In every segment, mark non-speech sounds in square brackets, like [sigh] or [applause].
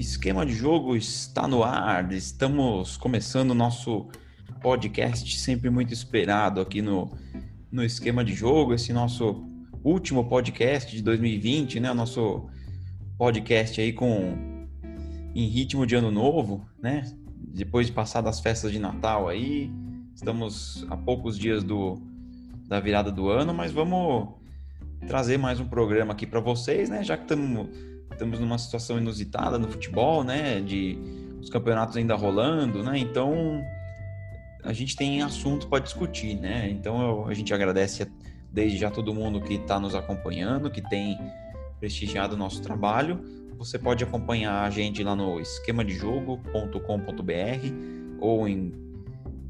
Esquema de jogo está no ar. Estamos começando o nosso podcast sempre muito esperado aqui no, no Esquema de Jogo, esse nosso último podcast de 2020, né? O nosso podcast aí com em ritmo de ano novo, né? Depois de passar das festas de Natal aí, estamos a poucos dias do da virada do ano, mas vamos trazer mais um programa aqui para vocês, né? Já que estamos estamos numa situação inusitada no futebol, né? De os campeonatos ainda rolando, né? Então a gente tem assunto para discutir, né? Então eu, a gente agradece desde já todo mundo que está nos acompanhando, que tem prestigiado o nosso trabalho. Você pode acompanhar a gente lá no esquemadejogo.com.br ou em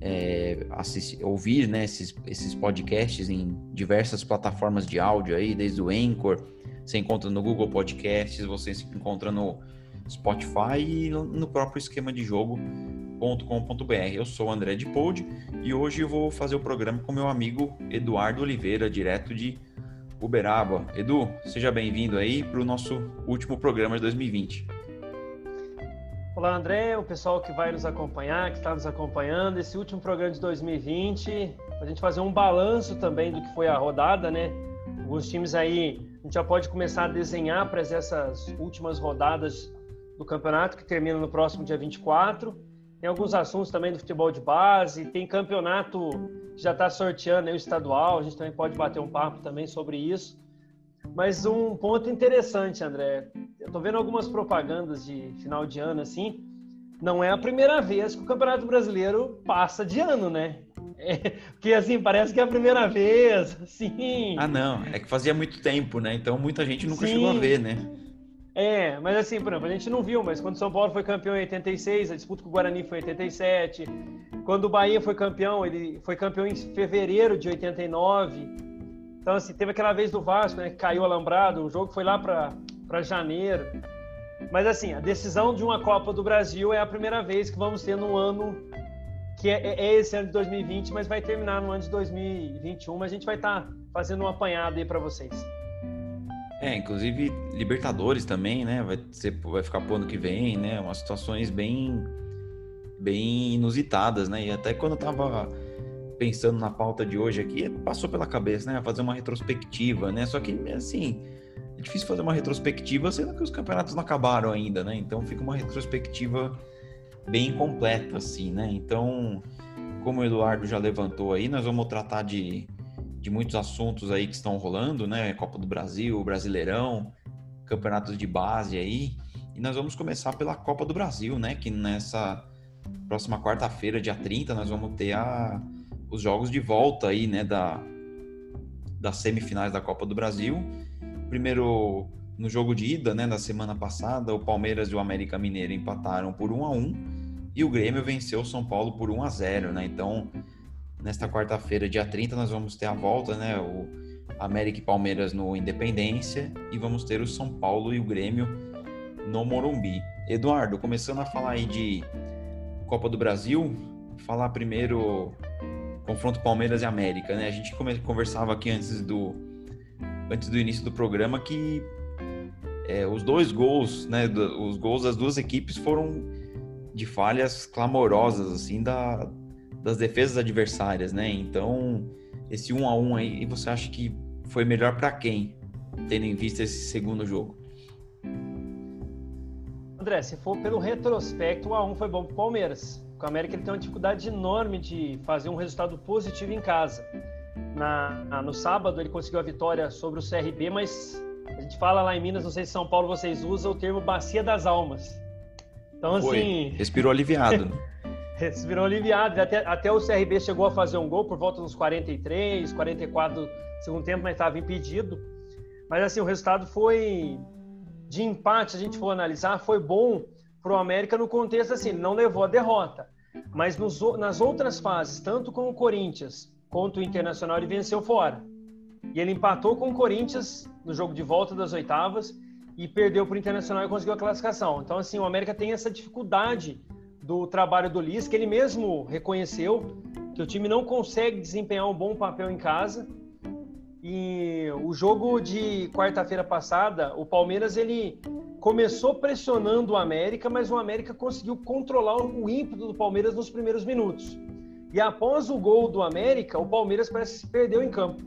é, assistir, ouvir né, esses, esses podcasts em diversas plataformas de áudio aí, desde o Anchor, você encontra no Google Podcasts, você encontra no Spotify e no próprio esquema de jogo.com.br. Eu sou o André de Pod e hoje eu vou fazer o programa com meu amigo Eduardo Oliveira, direto de Uberaba. Edu, seja bem-vindo aí para o nosso último programa de 2020. Olá, André, o pessoal que vai nos acompanhar, que está nos acompanhando, esse último programa de 2020, a gente fazer um balanço também do que foi a rodada, né? Alguns times aí a gente já pode começar a desenhar para essas últimas rodadas do campeonato, que termina no próximo dia 24. Tem alguns assuntos também do futebol de base, tem campeonato que já está sorteando o estadual, a gente também pode bater um papo também sobre isso. Mas um ponto interessante, André, eu estou vendo algumas propagandas de final de ano assim, não é a primeira vez que o Campeonato Brasileiro passa de ano, né? É, [laughs] porque assim, parece que é a primeira vez, [laughs] assim. Ah, não, é que fazia muito tempo, né? Então muita gente nunca Sim. chegou a ver, né? É, mas assim, por exemplo, a gente não viu, mas quando o São Paulo foi campeão em 86, a disputa com o Guarani foi em 87. Quando o Bahia foi campeão, ele foi campeão em fevereiro de 89. Então, assim, teve aquela vez do Vasco, né, que caiu alambrado, o jogo foi lá para janeiro. Mas assim, a decisão de uma Copa do Brasil é a primeira vez que vamos ter no ano que é, é, é esse ano de 2020, mas vai terminar no ano de 2021. Mas a gente vai estar tá fazendo um apanhado aí para vocês. É, inclusive Libertadores também, né? Vai, ser, vai ficar pro ano que vem, né? Umas situações bem, bem inusitadas, né? E até quando eu tava pensando na pauta de hoje aqui, passou pela cabeça, né? Fazer uma retrospectiva, né? Só que, assim, é difícil fazer uma retrospectiva sendo que os campeonatos não acabaram ainda, né? Então fica uma retrospectiva bem completa, assim, né? Então, como o Eduardo já levantou aí, nós vamos tratar de, de muitos assuntos aí que estão rolando, né? Copa do Brasil, Brasileirão, campeonatos de base aí. E nós vamos começar pela Copa do Brasil, né? Que nessa próxima quarta-feira, dia 30, nós vamos ter a, os jogos de volta aí, né? Da, das semifinais da Copa do Brasil. Primeiro, no jogo de ida, né? Da semana passada, o Palmeiras e o América Mineiro empataram por 1 a 1 e o Grêmio venceu o São Paulo por 1 a 0, né? Então, nesta quarta-feira, dia 30, nós vamos ter a volta, né? O América e Palmeiras no Independência e vamos ter o São Paulo e o Grêmio no Morumbi. Eduardo, começando a falar aí de Copa do Brasil, falar primeiro confronto Palmeiras e América, né? A gente conversava aqui antes do antes do início do programa que é, os dois gols, né, os gols das duas equipes foram de falhas clamorosas assim da, das defesas adversárias, né? Então, esse um a um aí, você acha que foi melhor para quem, tendo em vista esse segundo jogo? André, se for pelo retrospecto, o A1 foi bom para o Palmeiras. O América ele tem uma dificuldade enorme de fazer um resultado positivo em casa. Na, no sábado ele conseguiu a vitória sobre o CRB, mas a gente fala lá em Minas, não sei se São Paulo vocês usam o termo bacia das almas. Então, Foi. assim. Respirou aliviado. Né? [laughs] Respirou aliviado. Até, até o CRB chegou a fazer um gol por volta dos 43, 44 do segundo tempo, mas estava impedido. Mas, assim, o resultado foi de empate, se a gente for analisar, foi bom para o América no contexto assim, não levou a derrota. Mas nos, nas outras fases, tanto com o Corinthians quanto o Internacional, ele venceu fora. E ele empatou com o Corinthians no jogo de volta das oitavas e perdeu para o Internacional e conseguiu a classificação. Então, assim, o América tem essa dificuldade do trabalho do Liz, que ele mesmo reconheceu que o time não consegue desempenhar um bom papel em casa. E o jogo de quarta-feira passada, o Palmeiras ele começou pressionando o América, mas o América conseguiu controlar o ímpeto do Palmeiras nos primeiros minutos. E após o gol do América, o Palmeiras parece que se perdeu em campo.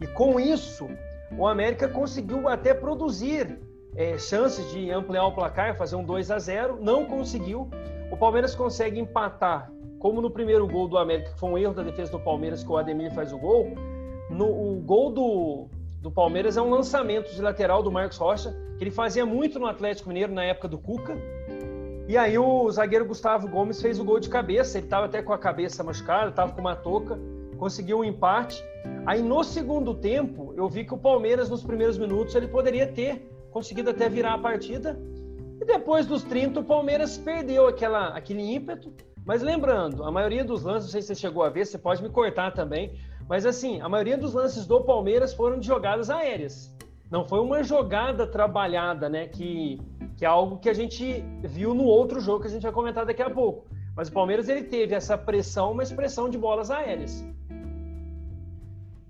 E com isso, o América conseguiu até produzir é, chances de ampliar o placar, fazer um 2 a 0 não conseguiu. O Palmeiras consegue empatar, como no primeiro gol do América, que foi um erro da defesa do Palmeiras, que o Ademir faz o gol. No, o gol do, do Palmeiras é um lançamento de lateral do Marcos Rocha, que ele fazia muito no Atlético Mineiro na época do Cuca. E aí o zagueiro Gustavo Gomes fez o gol de cabeça, ele estava até com a cabeça machucada, estava com uma touca, conseguiu um empate. Aí no segundo tempo, eu vi que o Palmeiras nos primeiros minutos ele poderia ter conseguido até virar a partida. E depois dos 30, o Palmeiras perdeu aquela, aquele ímpeto. Mas lembrando, a maioria dos lances, não sei se você chegou a ver, você pode me cortar também, mas assim, a maioria dos lances do Palmeiras foram de jogadas aéreas. Não foi uma jogada trabalhada, né? Que, que é algo que a gente viu no outro jogo que a gente vai comentar daqui a pouco. Mas o Palmeiras ele teve essa pressão, uma expressão de bolas aéreas.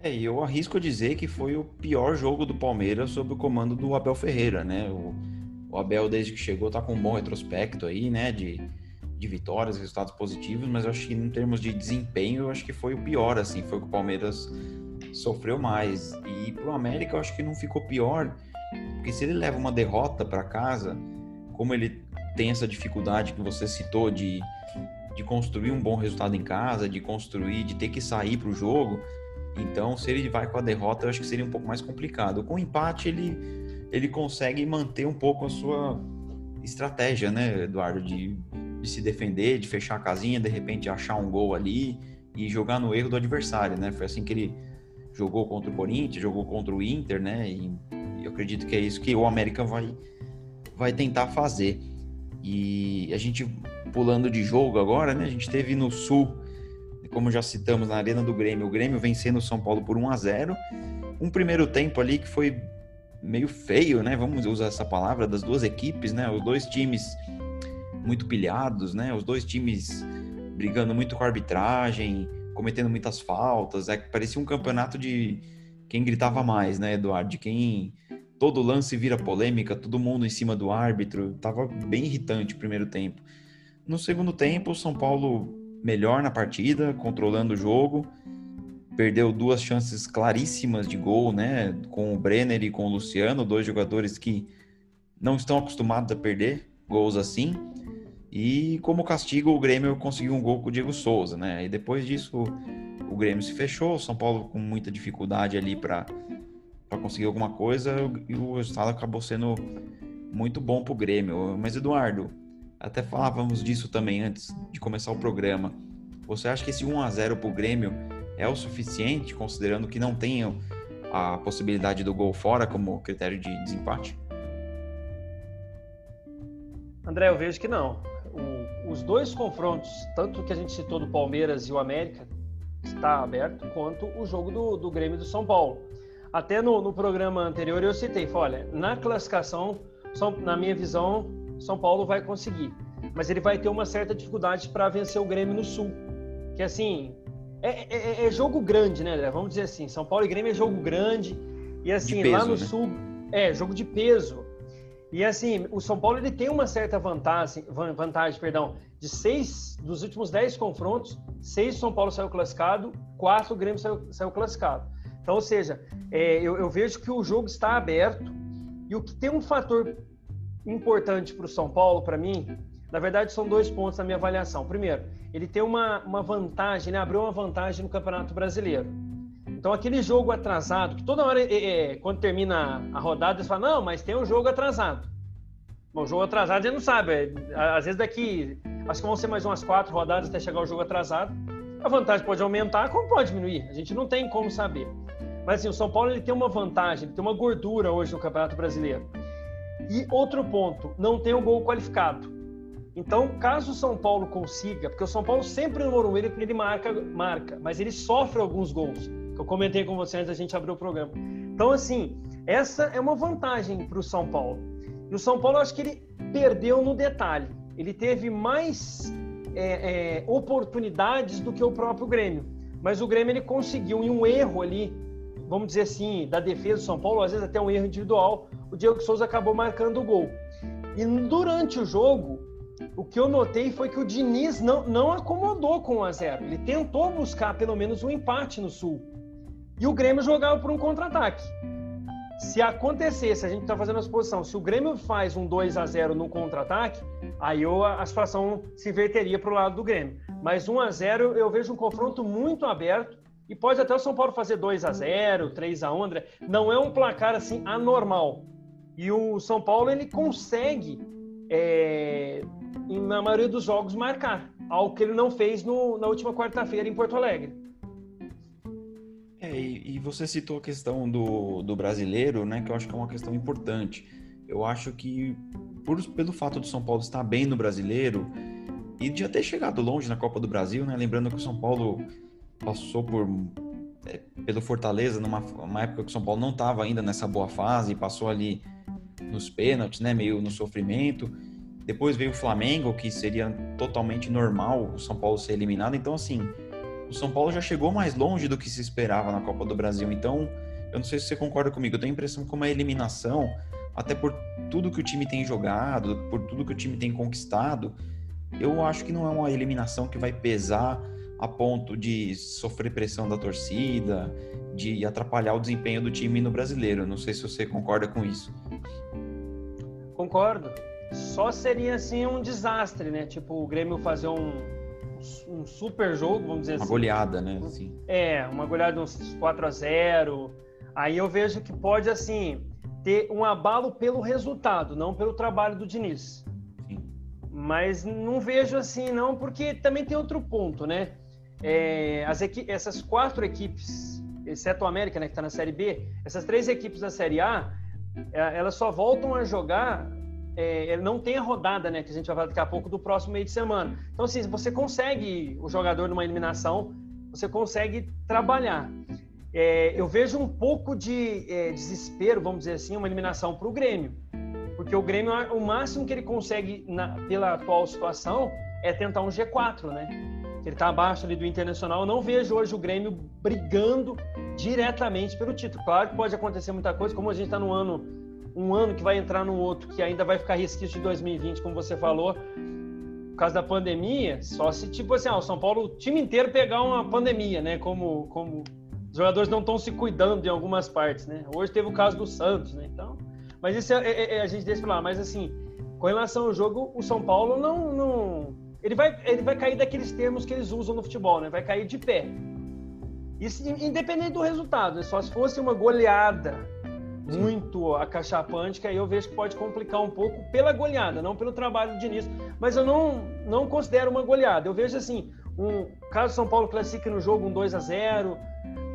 É, e eu arrisco dizer que foi o pior jogo do Palmeiras sob o comando do Abel Ferreira, né? O, o Abel, desde que chegou, tá com um bom retrospecto aí, né? De, de vitórias, resultados positivos, mas eu acho que em termos de desempenho, eu acho que foi o pior, assim, foi o que o Palmeiras sofreu mais. E pro América eu acho que não ficou pior, porque se ele leva uma derrota para casa, como ele tem essa dificuldade que você citou de, de construir um bom resultado em casa, de construir, de ter que sair para o jogo, então se ele vai com a derrota, eu acho que seria um pouco mais complicado. Com o empate, ele, ele consegue manter um pouco a sua estratégia, né, Eduardo, de de se defender, de fechar a casinha, de repente achar um gol ali e jogar no erro do adversário, né? Foi assim que ele jogou contra o Corinthians, jogou contra o Inter, né? E eu acredito que é isso que o América vai, vai tentar fazer. E a gente pulando de jogo agora, né? A gente teve no Sul, como já citamos na Arena do Grêmio, o Grêmio vencendo o São Paulo por 1 a 0. Um primeiro tempo ali que foi meio feio, né? Vamos usar essa palavra das duas equipes, né? Os dois times muito pilhados, né? Os dois times brigando muito com a arbitragem, cometendo muitas faltas. É parecia um campeonato de quem gritava mais, né, Eduardo? De quem todo lance vira polêmica, todo mundo em cima do árbitro. Tava bem irritante o primeiro tempo. No segundo tempo, o São Paulo melhor na partida, controlando o jogo. Perdeu duas chances claríssimas de gol, né? Com o Brenner e com o Luciano, dois jogadores que não estão acostumados a perder gols assim. E como castigo, o Grêmio conseguiu um gol com o Diego Souza, né? E depois disso, o Grêmio se fechou, o São Paulo com muita dificuldade ali para conseguir alguma coisa, e o resultado acabou sendo muito bom para o Grêmio. Mas, Eduardo, até falávamos disso também antes de começar o programa. Você acha que esse 1 a 0 para o Grêmio é o suficiente, considerando que não tem a possibilidade do gol fora como critério de desempate? André, eu vejo que não o, os dois confrontos, tanto que a gente citou do Palmeiras e o América, está aberto, quanto o jogo do, do Grêmio do São Paulo. Até no, no programa anterior eu citei, olha, na classificação, São, na minha visão, São Paulo vai conseguir, mas ele vai ter uma certa dificuldade para vencer o Grêmio no Sul, que assim é, é, é, jogo grande, né? André? Vamos dizer assim, São Paulo e Grêmio é jogo grande e assim peso, lá no né? Sul é jogo de peso. E assim, o São Paulo ele tem uma certa vantagem, vantagem, perdão, de seis dos últimos dez confrontos, seis São Paulo saiu classificado, quatro o Grêmio saiu, saiu classificado. Então, ou seja, é, eu, eu, vejo que o jogo está aberto e o que tem um fator importante para o São Paulo, para mim, na verdade são dois pontos na minha avaliação. Primeiro, ele tem uma, uma vantagem, né, abriu uma vantagem no Campeonato Brasileiro. Então, aquele jogo atrasado, que toda hora, é, é, quando termina a rodada, eles falam, não, mas tem um jogo atrasado. Bom, o jogo atrasado gente não sabe. É, às vezes daqui, acho que vão ser mais umas quatro rodadas até chegar o jogo atrasado. A vantagem pode aumentar, como pode diminuir. A gente não tem como saber. Mas assim, o São Paulo ele tem uma vantagem, ele tem uma gordura hoje no Campeonato Brasileiro. E outro ponto, não tem o gol qualificado. Então, caso o São Paulo consiga, porque o São Paulo sempre no Morumbi ele, marca, marca, mas ele sofre alguns gols eu comentei com você antes da gente abrir o programa. Então, assim, essa é uma vantagem para o São Paulo. E o São Paulo, eu acho que ele perdeu no detalhe. Ele teve mais é, é, oportunidades do que o próprio Grêmio. Mas o Grêmio ele conseguiu, em um erro ali, vamos dizer assim, da defesa do São Paulo, às vezes até um erro individual, o Diego Souza acabou marcando o gol. E durante o jogo, o que eu notei foi que o Diniz não, não acomodou com o 1x0. Ele tentou buscar pelo menos um empate no Sul. E o Grêmio jogava por um contra-ataque. Se acontecesse, a gente está fazendo a suposição, se o Grêmio faz um 2 a 0 no contra-ataque, aí eu, a situação se inverteria para o lado do Grêmio. Mas 1 a 0 eu vejo um confronto muito aberto e pode até o São Paulo fazer 2 a 0 3 a 1 André. Não é um placar assim anormal. E o São Paulo ele consegue, é, na maioria dos jogos, marcar. Algo que ele não fez no, na última quarta-feira em Porto Alegre. É, e, e, você citou a questão do, do brasileiro, né? Que eu acho que é uma questão importante. Eu acho que, por, pelo fato do São Paulo estar bem no brasileiro e de já ter chegado longe na Copa do Brasil, né? Lembrando que o São Paulo passou por pelo Fortaleza numa uma época que o São Paulo não estava ainda nessa boa fase, passou ali nos pênaltis, né, meio no sofrimento. Depois veio o Flamengo, que seria totalmente normal o São Paulo ser eliminado. Então, assim, o São Paulo já chegou mais longe do que se esperava na Copa do Brasil. Então, eu não sei se você concorda comigo, eu tenho a impressão que uma eliminação, até por tudo que o time tem jogado, por tudo que o time tem conquistado, eu acho que não é uma eliminação que vai pesar a ponto de sofrer pressão da torcida, de atrapalhar o desempenho do time no brasileiro. Não sei se você concorda com isso. Concordo. Só seria assim um desastre, né? Tipo, o Grêmio fazer um, um super jogo, vamos dizer uma assim. Uma goleada, né? Assim. É, uma goleada uns 4 a 0 Aí eu vejo que pode, assim, ter um abalo pelo resultado, não pelo trabalho do Diniz. Sim. Mas não vejo assim, não, porque também tem outro ponto, né? É, as essas quatro equipes, exceto o América, né, que está na Série B, essas três equipes da Série A, é, elas só voltam a jogar, é, não tem a rodada, né, que a gente vai falar daqui a pouco, do próximo meio de semana. Então, assim, você consegue, o jogador numa eliminação, você consegue trabalhar. É, eu vejo um pouco de é, desespero, vamos dizer assim, uma eliminação para o Grêmio. Porque o Grêmio, o máximo que ele consegue, na, pela atual situação, é tentar um G4, né? Ele está abaixo ali do Internacional. Eu não vejo hoje o Grêmio brigando diretamente pelo título. Claro que pode acontecer muita coisa, como a gente está no ano, um ano que vai entrar no outro, que ainda vai ficar resquício de 2020, como você falou, por causa da pandemia, só se tipo assim, ah, o São Paulo, o time inteiro pegar uma pandemia, né? Como, como os jogadores não estão se cuidando em algumas partes, né? Hoje teve o caso do Santos, né? Então, mas isso é, é, é a gente deixa lá. Mas assim, com relação ao jogo, o São Paulo não, não ele vai, ele vai cair daqueles termos que eles usam no futebol, né? Vai cair de pé. Isso independente do resultado, né? só se fosse uma goleada Sim. muito acachapante, que aí eu vejo que pode complicar um pouco pela goleada, não pelo trabalho do Diniz. Mas eu não, não considero uma goleada. Eu vejo assim, um, caso São Paulo classifique no jogo um 2 a 0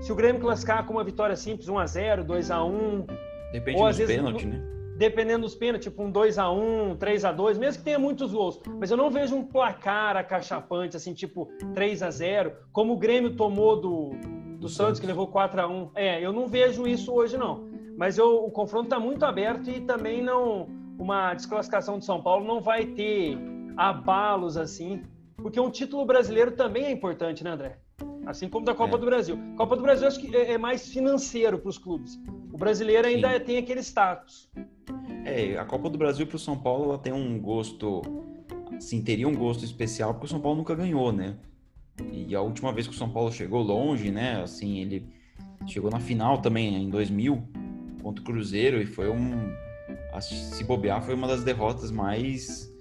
se o Grêmio classificar com uma vitória simples, 1 a 0 2 a 1 Depende ou, dos pênaltis, né? Dependendo dos pênaltis, tipo um 2 a 1 3 a 2 mesmo que tenha muitos gols. Mas eu não vejo um placar acachapante, assim, tipo 3 a 0 como o Grêmio tomou do, do, Santos, que levou 4 a 1 É, eu não vejo isso hoje, não. Mas eu, o confronto está muito aberto e também não. Uma desclassificação de São Paulo não vai ter abalos assim, porque um título brasileiro também é importante, né, André? Assim como da Copa é. do Brasil. Copa do Brasil acho que é, é mais financeiro para os clubes. O brasileiro ainda Sim. tem aquele status. É, a Copa do Brasil para o São Paulo ela tem um gosto, assim, teria um gosto especial porque o São Paulo nunca ganhou, né? E a última vez que o São Paulo chegou longe, né? Assim, ele chegou na final também em 2000 contra o Cruzeiro e foi um, se bobear, foi uma das derrotas mais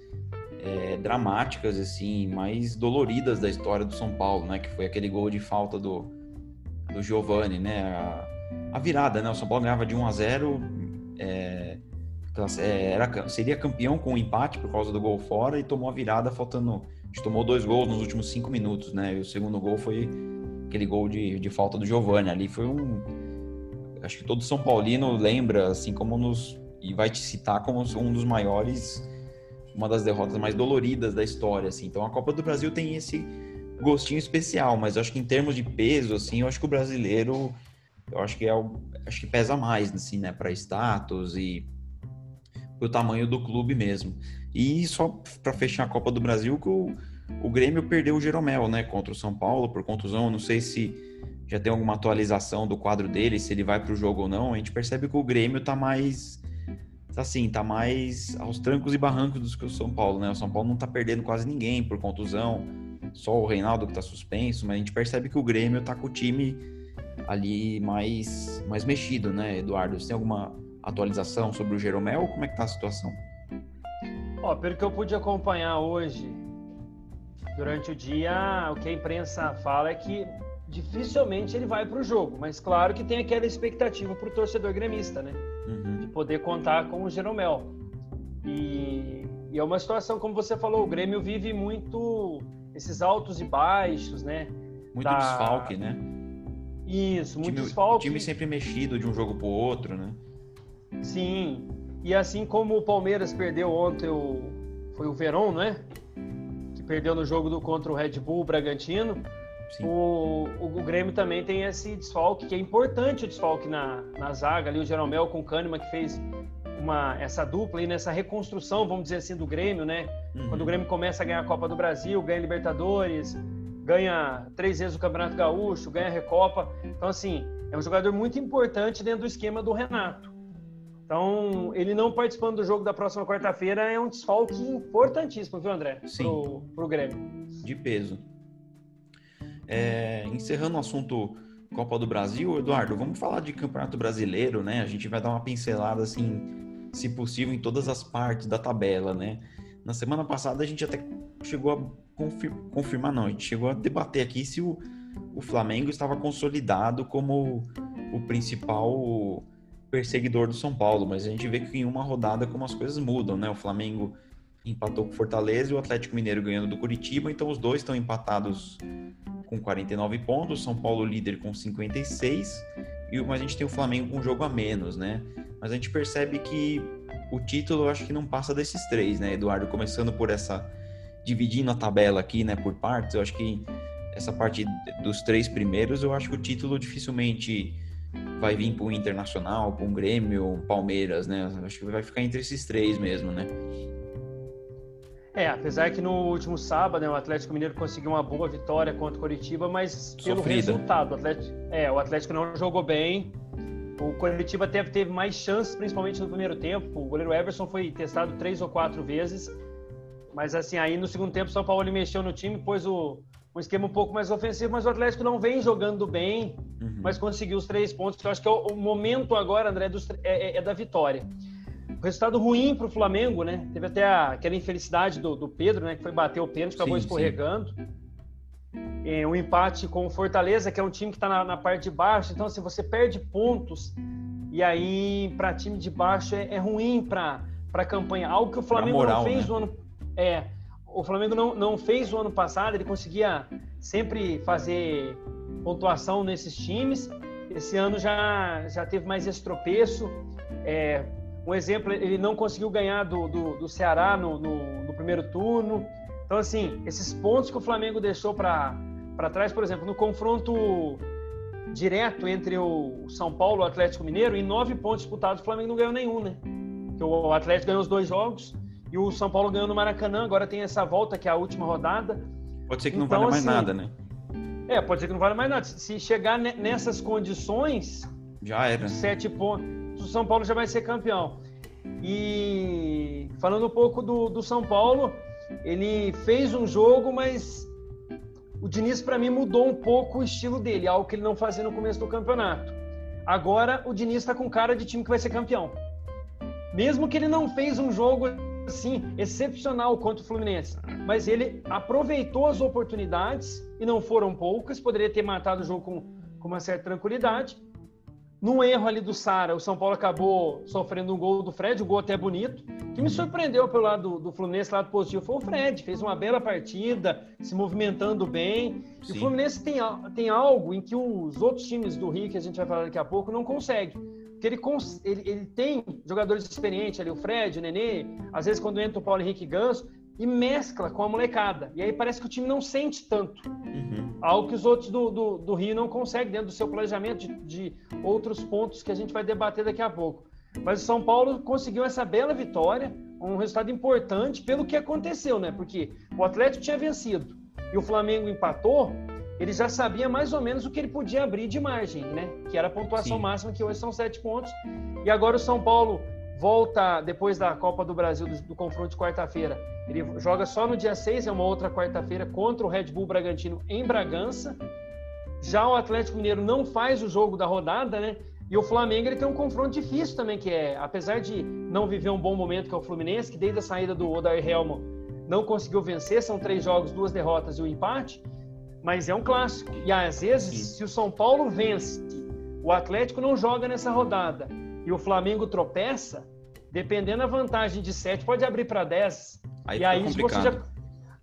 é, dramáticas, assim, mais doloridas da história do São Paulo, né? Que foi aquele gol de falta do, do Giovani, né? A, a virada, né? O São Paulo ganhava de 1 a 0 é, era, seria campeão com um empate por causa do gol fora e tomou a virada faltando. A gente tomou dois gols nos últimos cinco minutos, né? E o segundo gol foi aquele gol de, de falta do Giovani. Ali foi um. Acho que todo São Paulino lembra, assim como nos. E vai te citar como um dos maiores uma das derrotas mais doloridas da história, assim. Então a Copa do Brasil tem esse gostinho especial, mas acho que em termos de peso, assim, eu acho que o brasileiro, eu acho que é o, acho que pesa mais, assim, né, para status e o tamanho do clube mesmo. E só para fechar a Copa do Brasil, que o, o Grêmio perdeu o Jeromel, né, contra o São Paulo por contusão. Não sei se já tem alguma atualização do quadro dele, se ele vai para o jogo ou não. A gente percebe que o Grêmio está mais assim, tá mais aos trancos e barrancos do que o São Paulo, né? O São Paulo não tá perdendo quase ninguém por contusão, só o Reinaldo que tá suspenso, mas a gente percebe que o Grêmio tá com o time ali mais, mais mexido, né, Eduardo? Você tem alguma atualização sobre o Jeromel? Como é que tá a situação? Ó, pelo que eu pude acompanhar hoje, durante o dia, o que a imprensa fala é que dificilmente ele vai para o jogo, mas claro que tem aquela expectativa para o torcedor gremista, né? Uhum. De poder contar com o Jeromel. E, e, é uma situação, como você falou, o Grêmio vive muito esses altos e baixos, né? Muito da... desfalque, né? Isso, muito time, desfalque. time sempre mexido de um jogo para o outro, né? Sim. E assim como o Palmeiras perdeu ontem, o... foi o Verón, não é? Que perdeu no jogo do contra o Red Bull Bragantino. O, o, o, Grêmio também tem esse desfalque, que é importante o desfalque na, na zaga, ali o Jeromel com o Kahneman, que fez uma, essa dupla aí nessa reconstrução, vamos dizer assim, do Grêmio, né? Uhum. Quando o Grêmio começa a ganhar a Copa do Brasil, ganha Libertadores, ganha três vezes o Campeonato Gaúcho, ganha a Recopa. Então, assim, é um jogador muito importante dentro do esquema do Renato. Então, ele não participando do jogo da próxima quarta-feira é um desfalque importantíssimo, viu, André? Sim. Pro, pro Grêmio. De peso. É, encerrando o assunto Copa do Brasil, Eduardo, vamos falar de Campeonato Brasileiro, né? A gente vai dar uma pincelada, assim, se possível, em todas as partes da tabela, né? Na semana passada a gente até chegou a confir confirmar, não, a gente chegou a debater aqui se o, o Flamengo estava consolidado como o principal perseguidor do São Paulo, mas a gente vê que em uma rodada como as coisas mudam, né? O Flamengo empatou com o Fortaleza e o Atlético Mineiro ganhando do Curitiba, então os dois estão empatados com 49 pontos, São Paulo líder com 56, e mas a gente tem o Flamengo com um jogo a menos, né? Mas a gente percebe que o título eu acho que não passa desses três, né, Eduardo? Começando por essa dividindo a tabela aqui, né, por partes, eu acho que essa parte dos três primeiros, eu acho que o título dificilmente vai vir para o Internacional, para um Grêmio, um Palmeiras, né? Acho que vai ficar entre esses três mesmo, né? É, apesar que no último sábado né, o Atlético Mineiro conseguiu uma boa vitória contra o Coritiba, mas pelo Sofrida. resultado, o Atlético, é, o Atlético não jogou bem. O Coritiba teve, teve mais chances, principalmente no primeiro tempo. O goleiro Everson foi testado três ou quatro vezes, mas assim, aí no segundo tempo o São Paulo mexeu no time, pôs o, um esquema um pouco mais ofensivo, mas o Atlético não vem jogando bem, uhum. mas conseguiu os três pontos. Eu acho que é o, o momento agora, André, dos, é, é, é da vitória resultado ruim para o Flamengo, né? Teve até a, aquela infelicidade do, do, Pedro, né? Que foi bater o pênalti, acabou sim, escorregando. É, um empate com o Fortaleza, que é um time que está na, na, parte de baixo. Então, se assim, você perde pontos, e aí para time de baixo é, é ruim para a campanha. Algo que o Flamengo moral, não fez né? no ano. É, o Flamengo não, não fez o ano passado, ele conseguia sempre fazer pontuação nesses times. Esse ano já, já teve mais esse tropeço. É, um exemplo, ele não conseguiu ganhar do, do, do Ceará no, no, no, primeiro turno. Então, assim, esses pontos que o Flamengo deixou para trás, por exemplo, no confronto direto entre o São Paulo e o Atlético Mineiro, em nove pontos disputados, o Flamengo não ganhou nenhum, né? Porque o Atlético ganhou os dois jogos e o São Paulo ganhou no Maracanã. Agora tem essa volta, que é a última rodada. Pode ser que não então, valha mais assim, nada, né? É, pode ser que não valha mais nada. Se chegar nessas condições. Já era. Sete pontos o São Paulo já vai ser campeão. E falando um pouco do, do São Paulo, ele fez um jogo, mas o Diniz, para mim, mudou um pouco o estilo dele, algo que ele não fazia no começo do campeonato. Agora, o Diniz está com cara de time que vai ser campeão. Mesmo que ele não fez um jogo assim excepcional contra o Fluminense, mas ele aproveitou as oportunidades e não foram poucas. Poderia ter matado o jogo com, com uma certa tranquilidade num erro ali do Sara, o São Paulo acabou sofrendo um gol do Fred, um gol até bonito. O que me surpreendeu pelo lado do, Fluminense, lado positivo, foi o Fred. Fez uma bela partida, se movimentando bem. Sim. E o Fluminense tem, tem algo em que os outros times do Rio, que a gente vai falar daqui a pouco, não conseguem. Porque ele, ele, ele tem jogadores experientes ali, o Fred, o Nenê, às vezes quando entra o Paulo Henrique Ganso, e mescla com a molecada. E aí parece que o time não sente tanto. Uhum. Algo que os outros do, do, do, Rio não conseguem dentro do seu planejamento de, de, outros pontos que a gente vai debater daqui a pouco. Mas o São Paulo conseguiu essa bela vitória, um resultado importante pelo que aconteceu, né? Porque o Atlético tinha vencido e o Flamengo empatou, ele já sabia mais ou menos o que ele podia abrir de margem, né? Que era a pontuação Sim. máxima, que hoje são sete pontos. E agora o São Paulo volta depois da Copa do Brasil, do, do confronto de quarta-feira. Ele joga só no dia 6, é uma outra quarta-feira, contra o Red Bull Bragantino em Bragança. Já o Atlético Mineiro não faz o jogo da rodada, né? E o Flamengo ele tem um confronto difícil também, que é, apesar de não viver um bom momento, que é o Fluminense, que desde a saída do Odair Helmo não conseguiu vencer, são três jogos, duas derrotas e um empate, mas é um clássico. E às vezes, Sim. se o São Paulo vence, o Atlético não joga nessa rodada e o Flamengo tropeça, dependendo da vantagem de sete, pode abrir para dez. Aí e aí você já,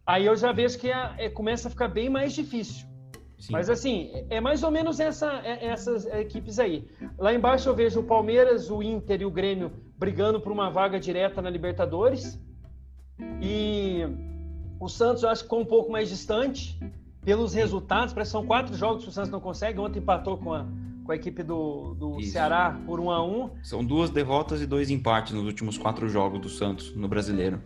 aí eu já vejo que é, é, começa a ficar bem mais difícil. Sim. Mas assim, é mais ou menos essa, é, essas equipes aí. Lá embaixo eu vejo o Palmeiras, o Inter e o Grêmio brigando por uma vaga direta na Libertadores. E o Santos eu acho que ficou um pouco mais distante pelos resultados. Parece que são quatro jogos que o Santos não consegue. Ontem empatou com a, com a equipe do, do Ceará por um a um. São duas derrotas e dois empates nos últimos quatro jogos do Santos no Brasileiro.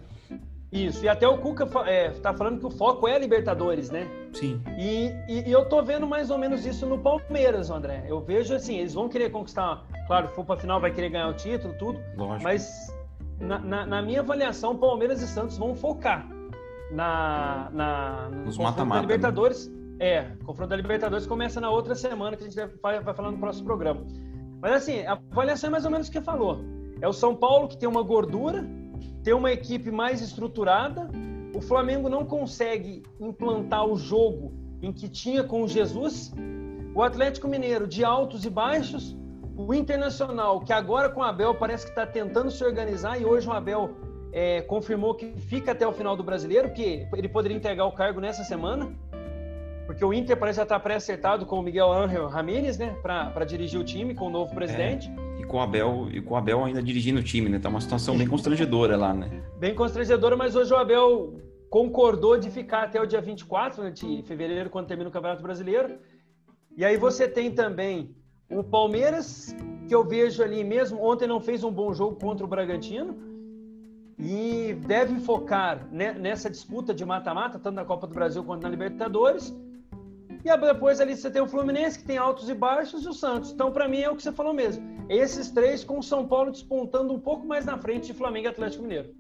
Isso, e até o Cuca é, tá falando que o foco é a Libertadores, né? Sim. E, e, e, eu tô vendo mais ou menos isso no Palmeiras, André. Eu vejo assim, eles vão querer conquistar, claro, se for pra final vai querer ganhar o título, tudo. Lógico. Mas na, na, na minha avaliação, Palmeiras e Santos vão focar na, na nos mata-mata. Né? Libertadores. Né? É, o confronto da Libertadores começa na outra semana, que a gente vai, vai falar no próximo programa. Mas assim, a avaliação é mais ou menos o que falou. É o São Paulo que tem uma gordura, tem uma equipe mais estruturada. O Flamengo não consegue implantar o jogo em que tinha com o Jesus. O Atlético Mineiro de altos e baixos. O Internacional, que agora com o Abel parece que está tentando se organizar e hoje o Abel é, confirmou que fica até o final do brasileiro, que ele poderia entregar o cargo nessa semana, porque o Inter parece já estar tá pré-acertado com o Miguel Ángel Ramírez, né, para dirigir o time com o novo presidente. É com o Abel e com o Abel ainda dirigindo o time, né? Tá uma situação bem constrangedora lá, né? Bem constrangedora, mas hoje o Abel concordou de ficar até o dia 24 né, de fevereiro, quando termina o Campeonato Brasileiro. E aí você tem também o Palmeiras, que eu vejo ali mesmo, ontem não fez um bom jogo contra o Bragantino, e deve focar nessa disputa de mata-mata, tanto na Copa do Brasil quanto na Libertadores. E depois ali você tem o Fluminense, que tem altos e baixos, e o Santos. Então, para mim, é o que você falou mesmo. Esses três com o São Paulo despontando um pouco mais na frente de Flamengo e Atlético Mineiro.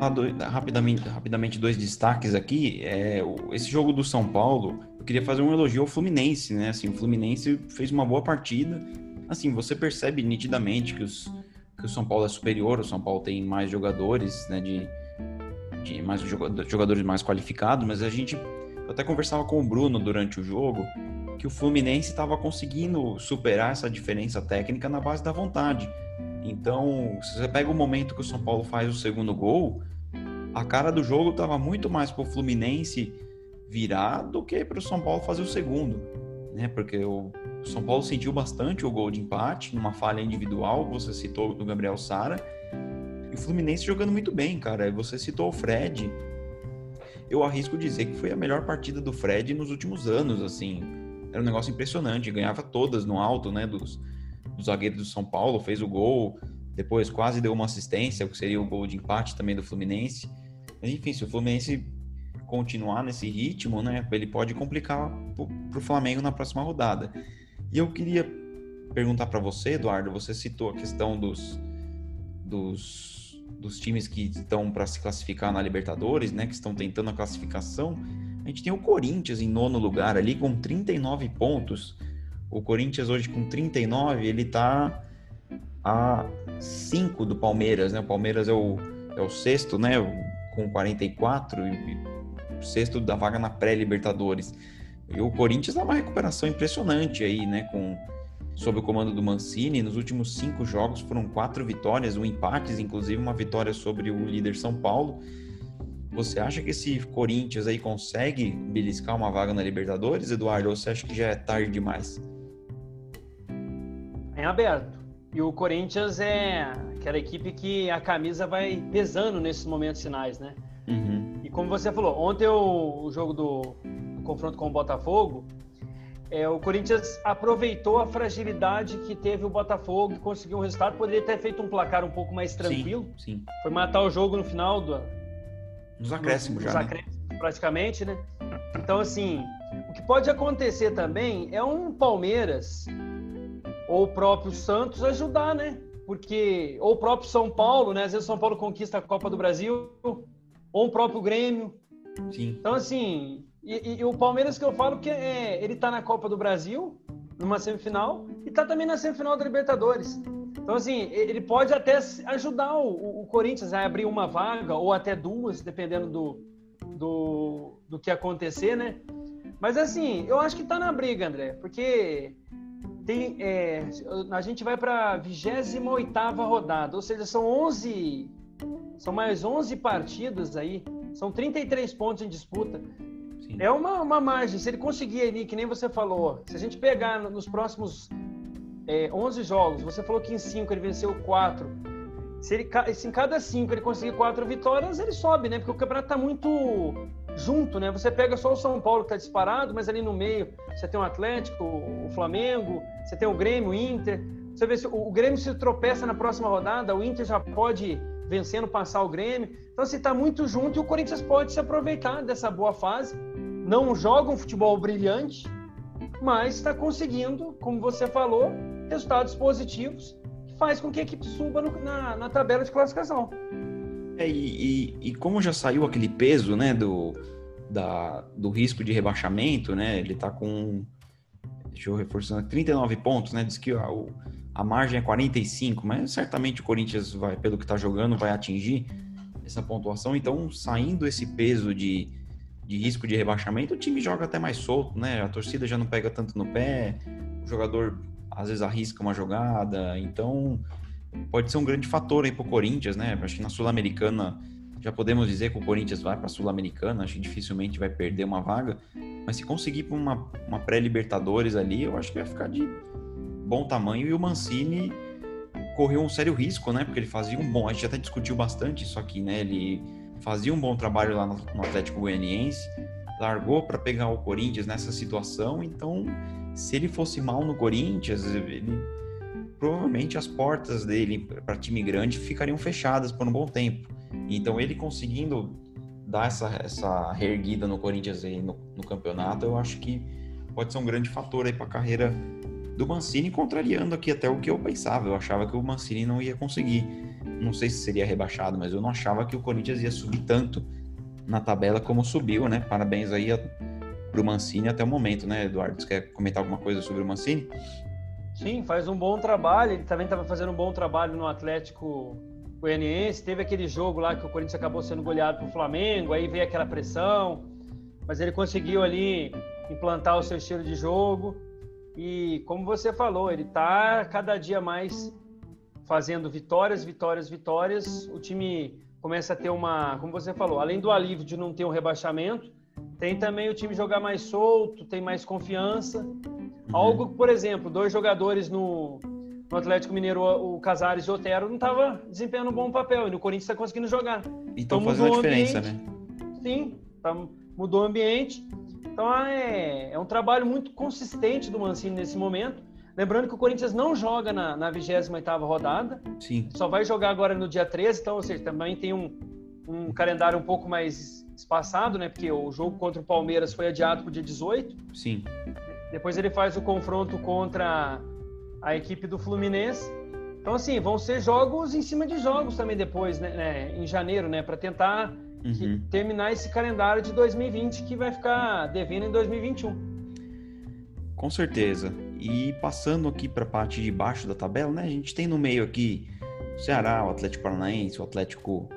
Ah, dois, rapidamente, rapidamente, dois destaques aqui. É, esse jogo do São Paulo, eu queria fazer um elogio ao Fluminense, né? Assim, o Fluminense fez uma boa partida. Assim, você percebe nitidamente que, os, que o São Paulo é superior, o São Paulo tem mais jogadores, né? De, de mais jogadores mais qualificados, mas a gente eu até conversava com o Bruno durante o jogo que o Fluminense estava conseguindo superar essa diferença técnica na base da vontade. Então, se você pega o momento que o São Paulo faz o segundo gol, a cara do jogo estava muito mais para o Fluminense virar do que para o São Paulo fazer o segundo, né? Porque o São Paulo sentiu bastante o gol de empate numa falha individual, você citou do Gabriel Sara, e o Fluminense jogando muito bem, cara. Você citou o Fred, eu arrisco dizer que foi a melhor partida do Fred nos últimos anos, assim. Era um negócio impressionante, ganhava todas no alto, né, dos, dos zagueiros do São Paulo, fez o gol, depois quase deu uma assistência, o que seria o gol de empate também do Fluminense. Mas enfim, se o Fluminense continuar nesse ritmo, né, ele pode complicar para o Flamengo na próxima rodada. E eu queria perguntar para você, Eduardo, você citou a questão dos, dos dos times que estão para se classificar na Libertadores, né, que estão tentando a classificação, a gente tem o Corinthians em nono lugar ali com 39 pontos. O Corinthians hoje com 39, ele está a 5 do Palmeiras, né? O Palmeiras é o, é o sexto, né, com 44 e sexto da vaga na pré-Libertadores. E o Corinthians dá uma recuperação impressionante aí, né, com sob o comando do Mancini. Nos últimos cinco jogos foram quatro vitórias, um empate, inclusive uma vitória sobre o líder São Paulo. Você acha que esse Corinthians aí consegue beliscar uma vaga na Libertadores, Eduardo? Ou você acha que já é tarde demais? É aberto. E o Corinthians é aquela equipe que a camisa vai pesando nesses momentos finais, né? Uhum. E como você falou, ontem o, o jogo do, do confronto com o Botafogo, é, o Corinthians aproveitou a fragilidade que teve o Botafogo e conseguiu um resultado. Poderia ter feito um placar um pouco mais tranquilo. Sim, sim. Foi matar o jogo no final do. Nos acréscimos já. Nos né? acréscimos, praticamente, né? Então, assim, o que pode acontecer também é um Palmeiras ou o próprio Santos ajudar, né? porque ou o próprio São Paulo, né? Às vezes o São Paulo conquista a Copa do Brasil, ou o próprio Grêmio. Sim. Então, assim, e, e, o Palmeiras que eu falo que é, ele tá na Copa do Brasil, numa semifinal, e tá também na semifinal da Libertadores. Então, assim, ele pode até ajudar o, o Corinthians a abrir uma vaga, ou até duas, dependendo do, do, do que acontecer, né? Mas, assim, eu acho que tá na briga, André, porque tem, é, a gente vai para a 28 rodada, ou seja, são 11, são mais 11 partidas aí, são 33 pontos em disputa. Sim. É uma, uma margem, se ele conseguir ali, que nem você falou, se a gente pegar nos próximos é, 11 jogos, você falou que em 5 ele venceu 4, se, ele, se em cada 5 ele conseguir 4 vitórias, ele sobe, né? Porque o campeonato está muito junto, né? Você pega só o São Paulo que está disparado, mas ali no meio você tem o Atlético, o Flamengo, você tem o Grêmio, o Inter. Você vê se o, Grêmio se tropeça na próxima rodada, o Inter já pode vencendo passar o Grêmio. Então, assim, está muito junto e o Corinthians pode se aproveitar dessa boa fase. Não joga um futebol brilhante, mas está conseguindo, como você falou, resultados positivos que faz com que a equipe suba no, na, na tabela de classificação. É, e, e, e, como já saiu aquele peso, né, do, da, do risco de rebaixamento, né, ele tá com, deixa eu reforçar, 39 pontos, né, diz que a, a margem é 45, mas certamente o Corinthians vai, pelo que tá jogando, vai atingir essa pontuação, então saindo esse peso de, de risco de rebaixamento, o time joga até mais solto, né, a torcida já não pega tanto no pé, o jogador às vezes arrisca uma jogada, então pode ser um grande fator aí para o Corinthians, né? Acho que na Sul-Americana já podemos dizer que o Corinthians vai para a Sul-Americana, acho que dificilmente vai perder uma vaga, mas se conseguir uma, uma pré-Libertadores ali, eu acho que vai ficar de bom tamanho e o Mancini correu um sério risco, né? Porque ele fazia um bom, a gente até discutiu bastante isso aqui, né? Ele fazia um bom trabalho lá no, Atlético Goianiense, largou para pegar o Corinthians nessa situação, então se ele fosse mal no Corinthians, ele provavelmente as portas dele para time grande ficariam fechadas por um bom tempo. Então ele conseguindo dar essa, essa reerguida no Corinthians aí no, no campeonato, eu acho que pode ser um grande fator aí para a carreira do Mancini, contrariando aqui até o que eu pensava. Eu achava que o Mancini não ia conseguir. Não sei se seria rebaixado, mas eu não achava que o Corinthians ia subir tanto na tabela como subiu, né? Parabéns aí para o Mancini até o momento, né, Eduardo? Você quer comentar alguma coisa sobre o Mancini? Sim, faz um bom trabalho. Ele também estava fazendo um bom trabalho no Atlético Goianiense. Teve aquele jogo lá que o Corinthians acabou sendo goleado para o Flamengo, aí veio aquela pressão, mas ele conseguiu ali implantar o seu estilo de jogo. E como você falou, ele está cada dia mais fazendo vitórias, vitórias, vitórias. O time começa a ter uma, como você falou, além do alívio de não ter um rebaixamento, tem também o time jogar mais solto, tem mais confiança. Uhum. Algo, por exemplo, dois jogadores no, no Atlético Mineiro, o Casares e o Otero, não estava desempenhando um bom papel. E no Corinthians está conseguindo jogar. Então, então fazendo a diferença, né? Sim, tá, mudou o ambiente. Então é, é um trabalho muito consistente do Mancini nesse momento. Lembrando que o Corinthians não joga na, na 28ª rodada. Sim. Só vai jogar agora no dia 13, então, ou seja, também tem um, um calendário um pouco mais espaçado, né? Porque o jogo contra o Palmeiras foi adiado para o dia 18. Sim. Depois ele faz o confronto contra a equipe do Fluminense. Então, assim, vão ser jogos em cima de jogos também depois, né? né em janeiro, né? Para tentar uhum. terminar esse calendário de 2020 que vai ficar devendo em 2021. Com certeza. E passando aqui para a parte de baixo da tabela, né? A gente tem no meio aqui o Ceará, o Atlético Paranaense, o Atlético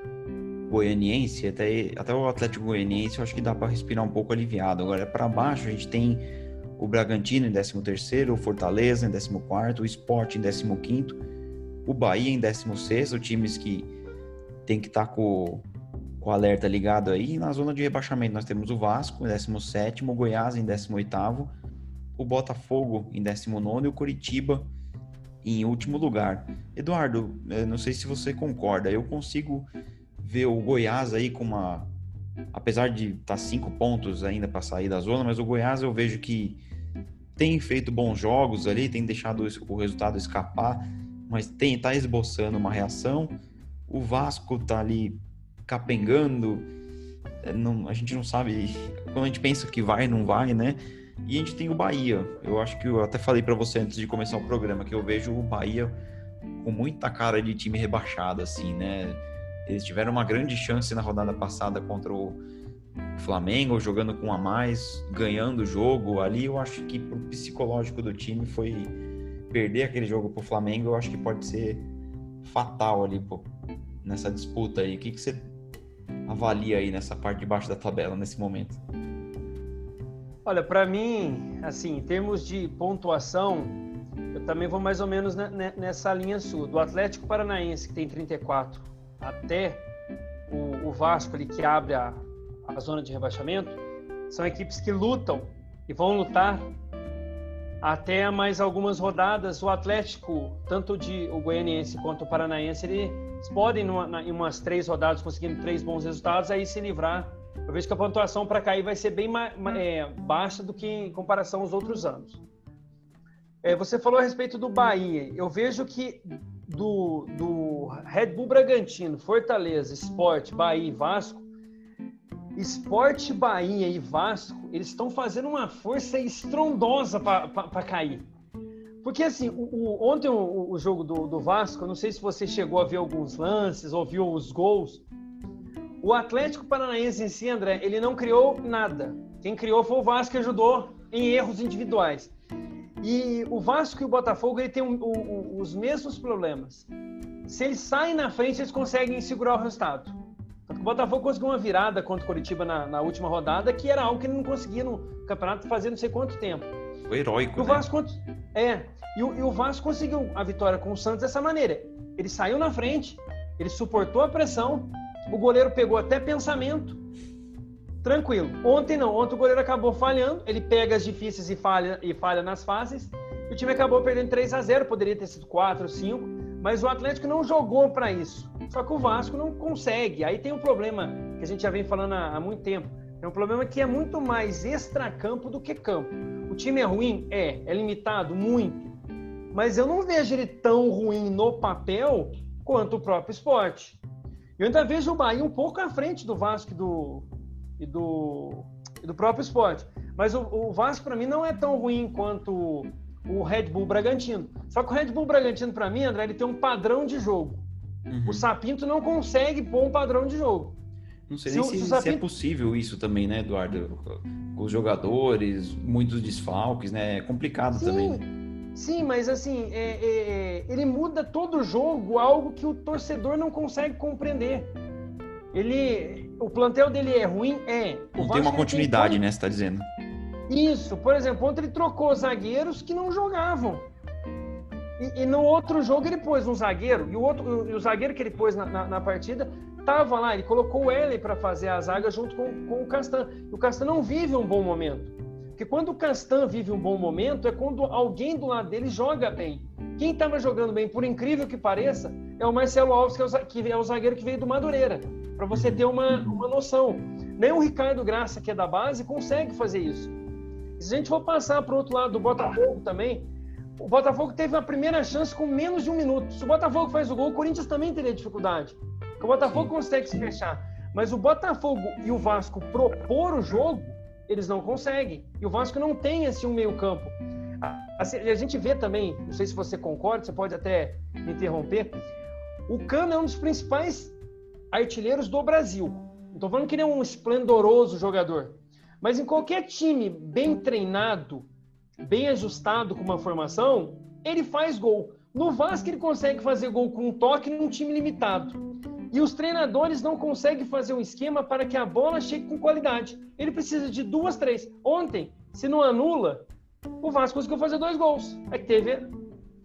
Goianiense, até, até o Atlético Goianiense eu acho que dá para respirar um pouco aliviado. Agora, para baixo, a gente tem o Bragantino em 13º, o Fortaleza em 14º, o Sport em 15º, o Bahia em 16º, times que tem que estar tá com, com o alerta ligado aí. Na zona de rebaixamento nós temos o Vasco em 17º, o Goiás em 18º, o Botafogo em 19º e o Curitiba em último lugar. Eduardo, não sei se você concorda, eu consigo ver o Goiás aí com uma apesar de estar tá cinco pontos ainda para sair da zona, mas o Goiás eu vejo que tem feito bons jogos ali, tem deixado o resultado escapar, mas tem tá esboçando uma reação. O Vasco tá ali capengando, é, não, a gente não sabe [laughs] quando a gente pensa que vai, não vai, né? E a gente tem o Bahia. Eu acho que eu até falei para você antes de começar o programa que eu vejo o Bahia com muita cara de time rebaixado, assim, né? Eles tiveram uma grande chance na rodada passada contra o Flamengo, jogando com um a mais, ganhando o jogo. Ali eu acho que pro psicológico do time foi perder aquele jogo pro Flamengo, eu acho que pode ser fatal ali pô, nessa disputa aí. O que, que você avalia aí nessa parte de baixo da tabela nesse momento? Olha, para mim, assim, em termos de pontuação, eu também vou mais ou menos nessa linha sua. Do Atlético Paranaense, que tem 34, até o, o Vasco, ali, que abre a, a zona de rebaixamento, são equipes que lutam e vão lutar até mais algumas rodadas. O Atlético, tanto de o goianiense quanto o paranaense, eles podem, numa, em umas três rodadas, conseguindo três bons resultados, aí se livrar. Eu vejo que a pontuação para cair vai ser bem é, baixa do que em comparação aos outros anos. É, você falou a respeito do Bahia. Eu vejo que do, do Red Bull Bragantino, Fortaleza, Sport, Bahia e Vasco, Esporte Bahia e Vasco, eles estão fazendo uma força estrondosa para cair. Porque assim, o, o, ontem o, o jogo do, do, Vasco, não sei se você chegou a ver alguns lances, ouviu os gols. O Atlético Paranaense em si, André, ele não criou nada. Quem criou foi o Vasco que ajudou em erros individuais. E o Vasco e o Botafogo ele tem os mesmos problemas. Se eles saem na frente, eles conseguem segurar o resultado. O Botafogo conseguiu uma virada contra o Coritiba na, na, última rodada, que era algo que ele não conseguia no campeonato fazer não sei quanto tempo. Foi heróico. E o né? Vasco, é, e o, e o Vasco conseguiu a vitória com o Santos dessa maneira. Ele saiu na frente, ele suportou a pressão, o goleiro pegou até pensamento, tranquilo. Ontem não, ontem o goleiro acabou falhando, ele pega as difíceis e falha, e falha nas fáceis. E o time acabou perdendo 3 a 0 poderia ter sido 4 ou 5, mas o Atlético não jogou para isso. Só que o Vasco não consegue. Aí tem um problema que a gente já vem falando há, muito tempo. É um problema que é muito mais extracampo do que campo. O time é ruim? É. É limitado? Muito. Mas eu não vejo ele tão ruim no papel quanto o próprio esporte. Eu ainda vejo o Bahia um pouco à frente do Vasco e do, e do, e do próprio esporte. Mas o, o Vasco, para mim, não é tão ruim quanto o Red Bull Bragantino. Só que o Red Bull Bragantino, para mim, André, ele tem um padrão de jogo. Uhum. O Sapinto não consegue pôr um padrão de jogo. Não sei se nem se, se, Sapinto... se, é possível isso também, né, Eduardo? Com os jogadores, muitos desfalques, né? É complicado sim, também. Sim, mas assim, é, é, ele muda todo o jogo, algo que o torcedor não consegue compreender. Ele, o plantel dele é ruim, é. O não tem uma continuidade, tem... né? Você está dizendo? Isso. Por exemplo, ontem ele trocou zagueiros que não jogavam. E, e, no outro jogo ele pôs um zagueiro, e o, outro, o zagueiro que ele pôs na, na, na partida tava lá, ele colocou o Ellen para fazer a zaga junto com, com o Castan. E o Castan não vive um bom momento. Porque quando o Castan vive um bom momento é quando alguém do lado dele joga bem. Quem estava jogando bem, por incrível que pareça, é o Marcelo Alves, que é o, é zagueiro que veio do Madureira. Para você ter uma, uma noção. Nem o Ricardo Graça, que é da base, consegue fazer isso. Se a gente for passar para o outro lado do Botafogo também, o Botafogo teve a primeira chance com menos de um minuto. Se o Botafogo faz o gol, o Corinthians também teria dificuldade. Porque o Botafogo Sim. consegue se fechar. Mas o Botafogo e o Vasco propor o jogo, eles não conseguem. E o Vasco não tem esse um meio-campo. Assim, a gente vê também, não sei se você concorda, você pode até me interromper. O Cano é um dos principais artilheiros do Brasil. Não estou falando que ele é um esplendoroso jogador. Mas em qualquer time bem treinado, bem ajustado com uma formação, ele faz gol. No Vasco ele consegue fazer gol com um toque num time limitado. E os treinadores não conseguem fazer um esquema para que a bola chegue com qualidade. Ele precisa de duas, três. Ontem, se não anula, o Vasco conseguiu fazer dois gols. É que teve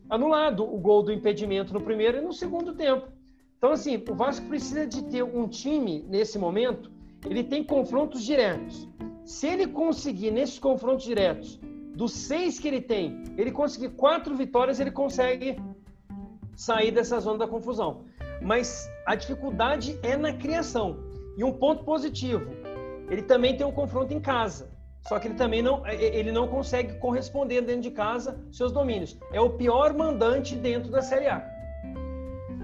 anulado o gol do impedimento no primeiro e no segundo tempo. Então, assim, o Vasco precisa de ter um time, nesse momento, ele tem confrontos diretos. Se ele conseguir, nesses confrontos diretos, dos seis que ele tem, ele conseguir quatro vitórias, ele consegue sair dessa zona da confusão. Mas a dificuldade é na criação. E um ponto positivo, ele também tem um confronto em casa. Só que ele também não, ele não consegue corresponder dentro de casa seus domínios. É o pior mandante dentro da Série A.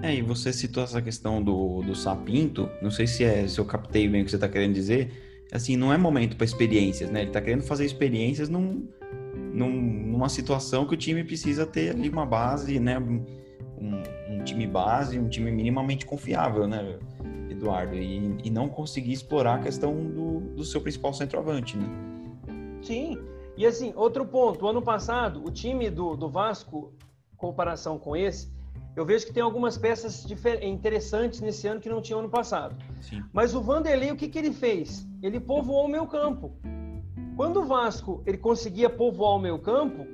É, e você citou essa questão do, do Sapinto, não sei se, é, se eu captei bem o que você está querendo dizer, assim, não é momento para experiências, né? Ele está querendo fazer experiências num, num, numa situação que o time precisa ter ali uma base, né? um, um, time base, um time minimamente confiável, né, Eduardo? E, e não conseguir explorar a questão do, do seu principal centroavante, né? Sim. E assim, outro ponto, ano passado, o time do, do Vasco, comparação com esse, eu vejo que tem algumas peças interessantes nesse ano que não tinha ano passado. Sim. Mas o Vanderlei, o que, que ele fez? Ele povoou o meu campo. Quando o Vasco ele conseguia povoar o meu campo,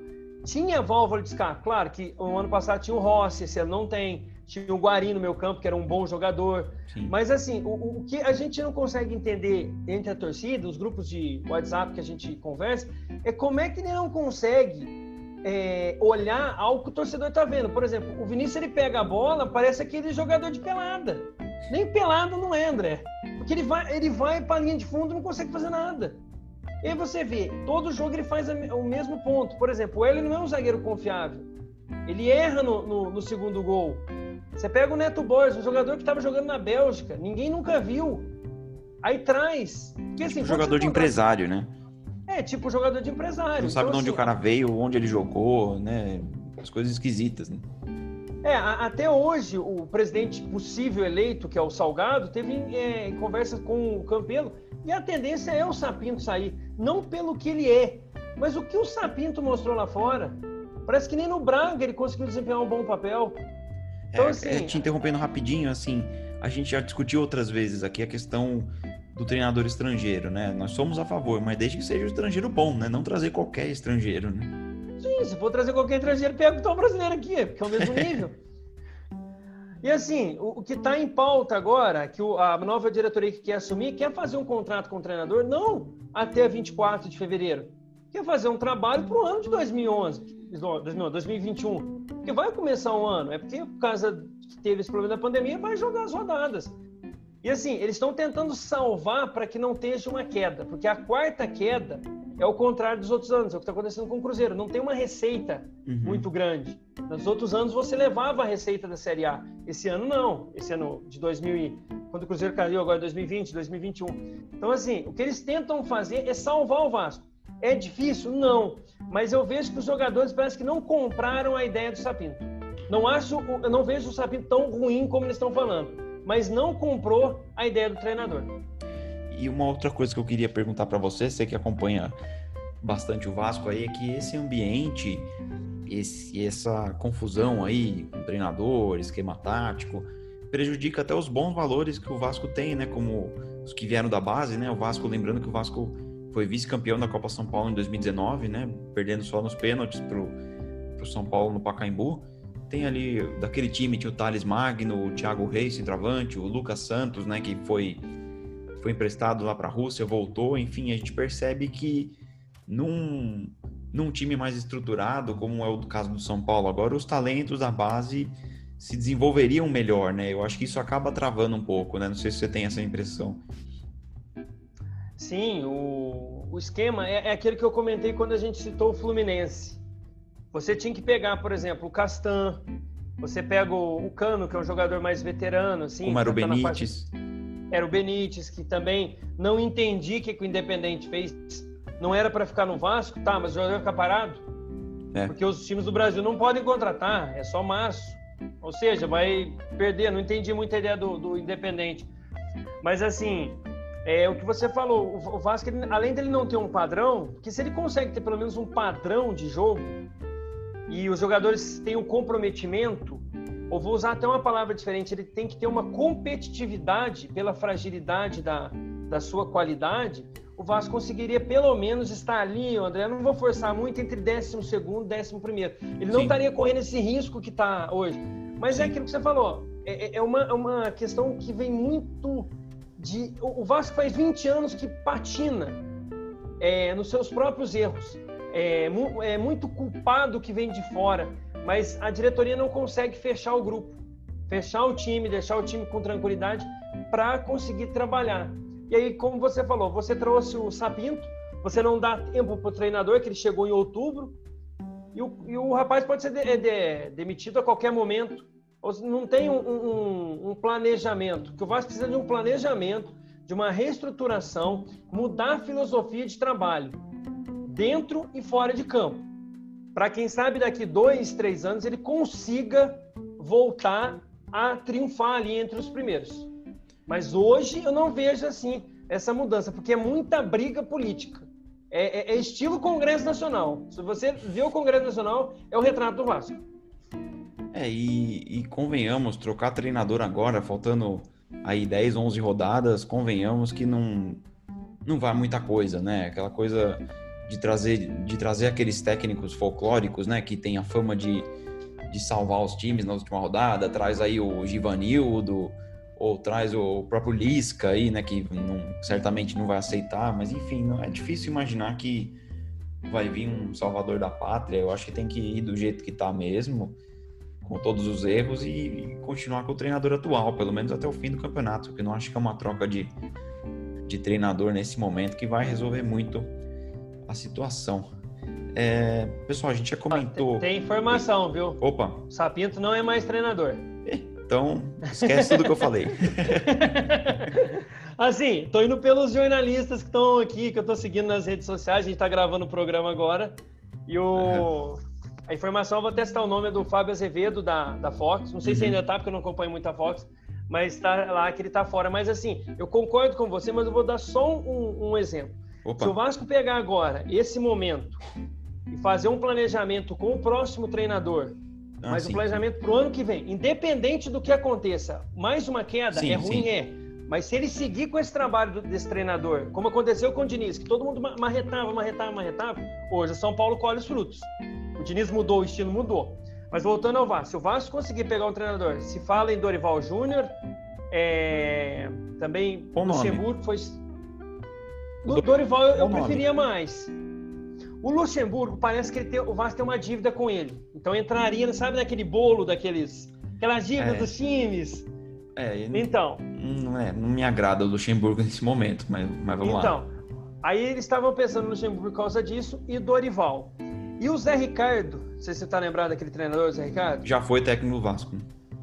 tinha válvula de escape. Claro que o ano passado tinha o Rossi, esse ano não tem. Tinha o Guari no meu campo, que era um bom jogador. Sim. Mas, assim, o, o, que a gente não consegue entender entre a torcida, os grupos de WhatsApp que a gente conversa, é como é que ele não consegue é, olhar algo que o torcedor está vendo. Por exemplo, o Vinícius ele pega a bola, parece aquele jogador de pelada. Nem pelado não é, André. Porque ele vai, ele vai para a linha de fundo e não consegue fazer nada. E aí você vê, todo jogo ele faz o mesmo ponto. Por exemplo, ele não é um zagueiro confiável. Ele erra no, no, no segundo gol. Você pega o Neto Borges, um jogador que estava jogando na Bélgica, ninguém nunca viu. Aí traz. Porque, assim, tipo jogador de empresário, né? É, tipo jogador de empresário. Não sabe então, de onde assim, o cara veio, onde ele jogou, né? As coisas esquisitas, né? É, até hoje, o presidente possível eleito, que é o Salgado, teve é, conversa com o Campelo, e a tendência é o Sapinto sair. Não pelo que ele é, mas o que o Sapinto mostrou lá fora. Parece que nem no Braga ele conseguiu desempenhar um bom papel. Então, é, assim, é, te interrompendo rapidinho, assim, a gente já discutiu outras vezes aqui a questão do treinador estrangeiro, né? Nós somos a favor, mas desde que seja um estrangeiro bom, né? Não trazer qualquer estrangeiro, né? Sim, se for trazer qualquer estrangeiro, pega o tom brasileiro aqui, porque é o mesmo [laughs] nível. e assim, o, que está em pauta agora, que a nova diretoria que quer assumir, quer fazer um contrato com o treinador, não até 24 de fevereiro. Quer fazer um trabalho para o ano de 2011, 2021. Porque vai começar um ano, é porque por causa que teve esse problema da pandemia, vai jogar as rodadas. E assim, eles estão tentando salvar para que não esteja uma queda, porque a quarta queda é o contrário dos outros anos, é o que está acontecendo com o Cruzeiro. Não tem uma receita uhum. muito grande. Nos outros anos você levava a receita da Série A. Esse ano não. Esse ano de 2000, quando o Cruzeiro caiu agora 2020, 2021. Então assim, o que eles tentam fazer é salvar o Vasco. É difícil? Não. Mas eu vejo que os jogadores parece que não compraram a ideia do Sapinto. Não acho, eu não vejo o Sapinto tão ruim como eles estão falando mas não comprou a ideia do treinador. E uma outra coisa que eu queria perguntar para você, você que acompanha bastante o Vasco aí, é que esse ambiente, esse, essa confusão aí com treinador, esquema tático, prejudica até os bons valores que o Vasco tem, né? Como os que vieram da base, né? O Vasco, lembrando que o Vasco foi vice-campeão da Copa São Paulo em 2019, né? Perdendo só nos pênaltis pro, pro São Paulo no Pacaembu. Tem ali, daquele time, tinha o Thales Magno, o Thiago Reis, centroavante, o Lucas Santos, né, que foi, foi emprestado lá para a Rússia, voltou. Enfim, a gente percebe que num, num time mais estruturado, como é o caso do São Paulo agora, os talentos da base se desenvolveriam melhor, né? Eu acho que isso acaba travando um pouco, né? Não sei se você tem essa impressão. Sim, o, o esquema é, é aquele que eu comentei quando a gente citou o Fluminense. Você tinha que pegar, por exemplo, o Castan, você pega o, o Cano, que é um jogador mais veterano, assim. Como era o tá Benítez. Era o Benítez, que também não entendi o que, que o Independente fez. Não era para ficar no Vasco, tá, mas o jogador ficar parado. É. Porque os times do Brasil não podem contratar, é só março. Ou seja, vai perder. Não entendi muito a ideia do, do Independente. Mas assim, é o que você falou, o Vasco, ele, além dele não ter um padrão, que se ele consegue ter pelo menos um padrão de jogo, e os jogadores têm um comprometimento, ou vou usar até uma palavra diferente, ele tem que ter uma competitividade pela fragilidade da, da sua qualidade, o Vasco conseguiria pelo menos estar ali, André, eu não vou forçar muito, entre décimo segundo e décimo primeiro. Ele não Sim. estaria correndo esse risco que está hoje. Mas Sim. é aquilo que você falou, é, é, é, uma, é uma questão que vem muito de... O Vasco faz 20 anos que patina é, nos seus próprios erros é, é muito culpado que vem de fora, mas a diretoria não consegue fechar o grupo, fechar o time, deixar o time com tranquilidade para conseguir trabalhar. E aí, como você falou, você trouxe o Sapinto, você não dá tempo para o treinador, que ele chegou em outubro, e o, e o rapaz pode ser de, de, demitido a qualquer momento. Não tem um, um, um planejamento, que o Vasco precisa de um planejamento, de uma reestruturação, mudar a filosofia de trabalho dentro e fora de campo. Para quem sabe daqui dois, três anos ele consiga voltar a triunfar ali entre os primeiros. Mas hoje eu não vejo assim essa mudança, porque é muita briga política. É, é, é estilo Congresso Nacional. Se você vê o Congresso Nacional, é o retrato do Vasco. É, e, e convenhamos, trocar treinador agora, faltando aí 10, 11 rodadas, convenhamos que não, não vai muita coisa, né? Aquela coisa de trazer, de trazer aqueles técnicos folclóricos, né? Que tem a fama de, de salvar os times na última rodada, traz aí o Givanildo, ou traz o próprio Lisca aí, né? Que não, certamente não vai aceitar, mas enfim, não, é difícil imaginar que vai vir um salvador da pátria. Eu acho que tem que ir do jeito que tá mesmo, com todos os erros, e, e continuar com o treinador atual, pelo menos até o fim do campeonato, porque não acho que é uma troca de de treinador nesse momento que vai resolver muito a situação. É, pessoal, a gente já comentou. Tem, informação, viu? Opa! Sapinto não é mais treinador. Então, esquece tudo que eu falei. [laughs] assim, tô indo pelos jornalistas que estão aqui, que eu tô seguindo nas redes sociais. A gente tá gravando o programa agora. E o. Uhum. A informação, eu vou testar o nome é do Fábio Azevedo, da, da Fox. Não sei uhum. se ainda tá, porque eu não acompanho muito a Fox mas está lá que ele está fora. Mas assim, eu concordo com você, mas eu vou dar só um, um exemplo. Opa. Se o Vasco pegar agora esse momento e fazer um planejamento com o próximo treinador, ah, mas sim. um planejamento para o ano que vem, independente do que aconteça, mais uma queda sim, é ruim, sim. é. Mas se ele seguir com esse trabalho desse treinador, como aconteceu com o Diniz, que todo mundo marretava, marretava, marretava, hoje o São Paulo colhe os frutos. O Diniz mudou, o estilo mudou. Mas voltando ao Vasco, se o Vasco conseguir pegar um treinador, se fala em Dorival Júnior, é, também Bom Luxemburgo foi. O Dorival eu, eu preferia mais. O Luxemburgo parece que tem, o Vasco tem uma dívida com ele. Então entraria, sabe, naquele bolo daqueles. Aquelas dívidas é. dos times. É, então. Não, é, não me agrada o Luxemburgo nesse momento, mas, mas vamos então, lá. Então, aí eles estavam pensando no Luxemburgo por causa disso e Dorival. E o Zé Ricardo, não sei se você está lembrado daquele treinador, Zé Ricardo? Já foi técnico do Vasco.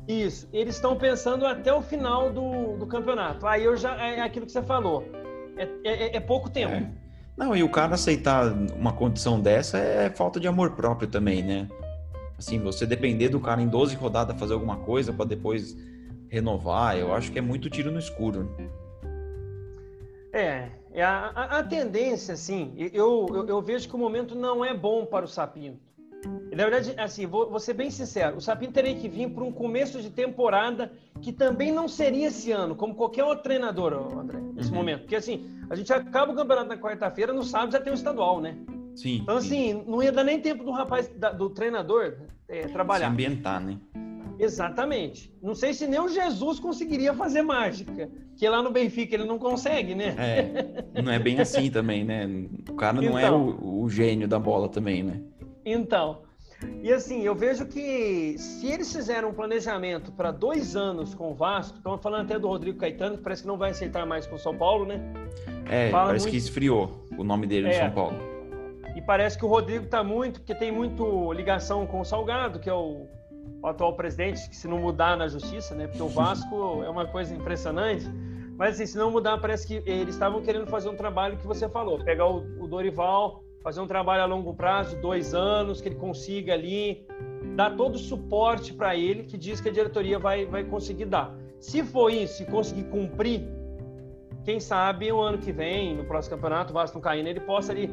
Isso, eles estão pensando até o final do, do campeonato. Aí eu já é aquilo que você falou. É, é, é pouco tempo. É. Não, e o cara aceitar uma condição dessa é falta de amor próprio também, né? Assim, você depender do cara em 12 rodadas fazer alguma coisa para depois renovar, eu acho que é muito tiro no escuro. É, é, a, a, a tendência, assim, eu, eu, eu, vejo que o momento não é bom para o Sapinto. Na verdade, assim, vou, vou ser bem sincero, o Sapinto teria que vir para um começo de temporada que também não seria esse ano, como qualquer outro treinador, André, nesse uhum. momento. Porque, assim, a gente acaba o campeonato na quarta-feira, no sábado já tem o estadual, né? Sim. Então, assim, sim. não ia dar nem tempo do rapaz, da, do treinador é, trabalhar. Se ambientar, né? Exatamente. Não sei se nem o Jesus conseguiria fazer mágica, que lá no Benfica ele não consegue, né? É, não é bem assim [laughs] também, né? O cara não é então, é o, o, gênio da bola também, né? Então, e assim, eu vejo que se eles fizeram um planejamento para dois anos com o Vasco, estamos falando até do Rodrigo Caetano, que parece que não vai aceitar mais com o São Paulo, né? É, Fala parece muito... que esfriou o nome dele é, no São Paulo. E parece que o Rodrigo está muito, porque tem muito ligação com o Salgado, que é o o atual presidente, que se não mudar na justiça, né? Porque o [laughs] Vasco é uma coisa impressionante. Mas assim, se não mudar, parece que eles estavam querendo fazer um trabalho que você falou, pegar o, o Dorival, fazer um trabalho a longo prazo, dois anos, que ele consiga ali dar todo o suporte para ele, que diz que a diretoria vai, vai conseguir dar. Se for isso, e conseguir cumprir, quem sabe o ano que vem, no próximo campeonato, o Vasco não caindo, ele possa ali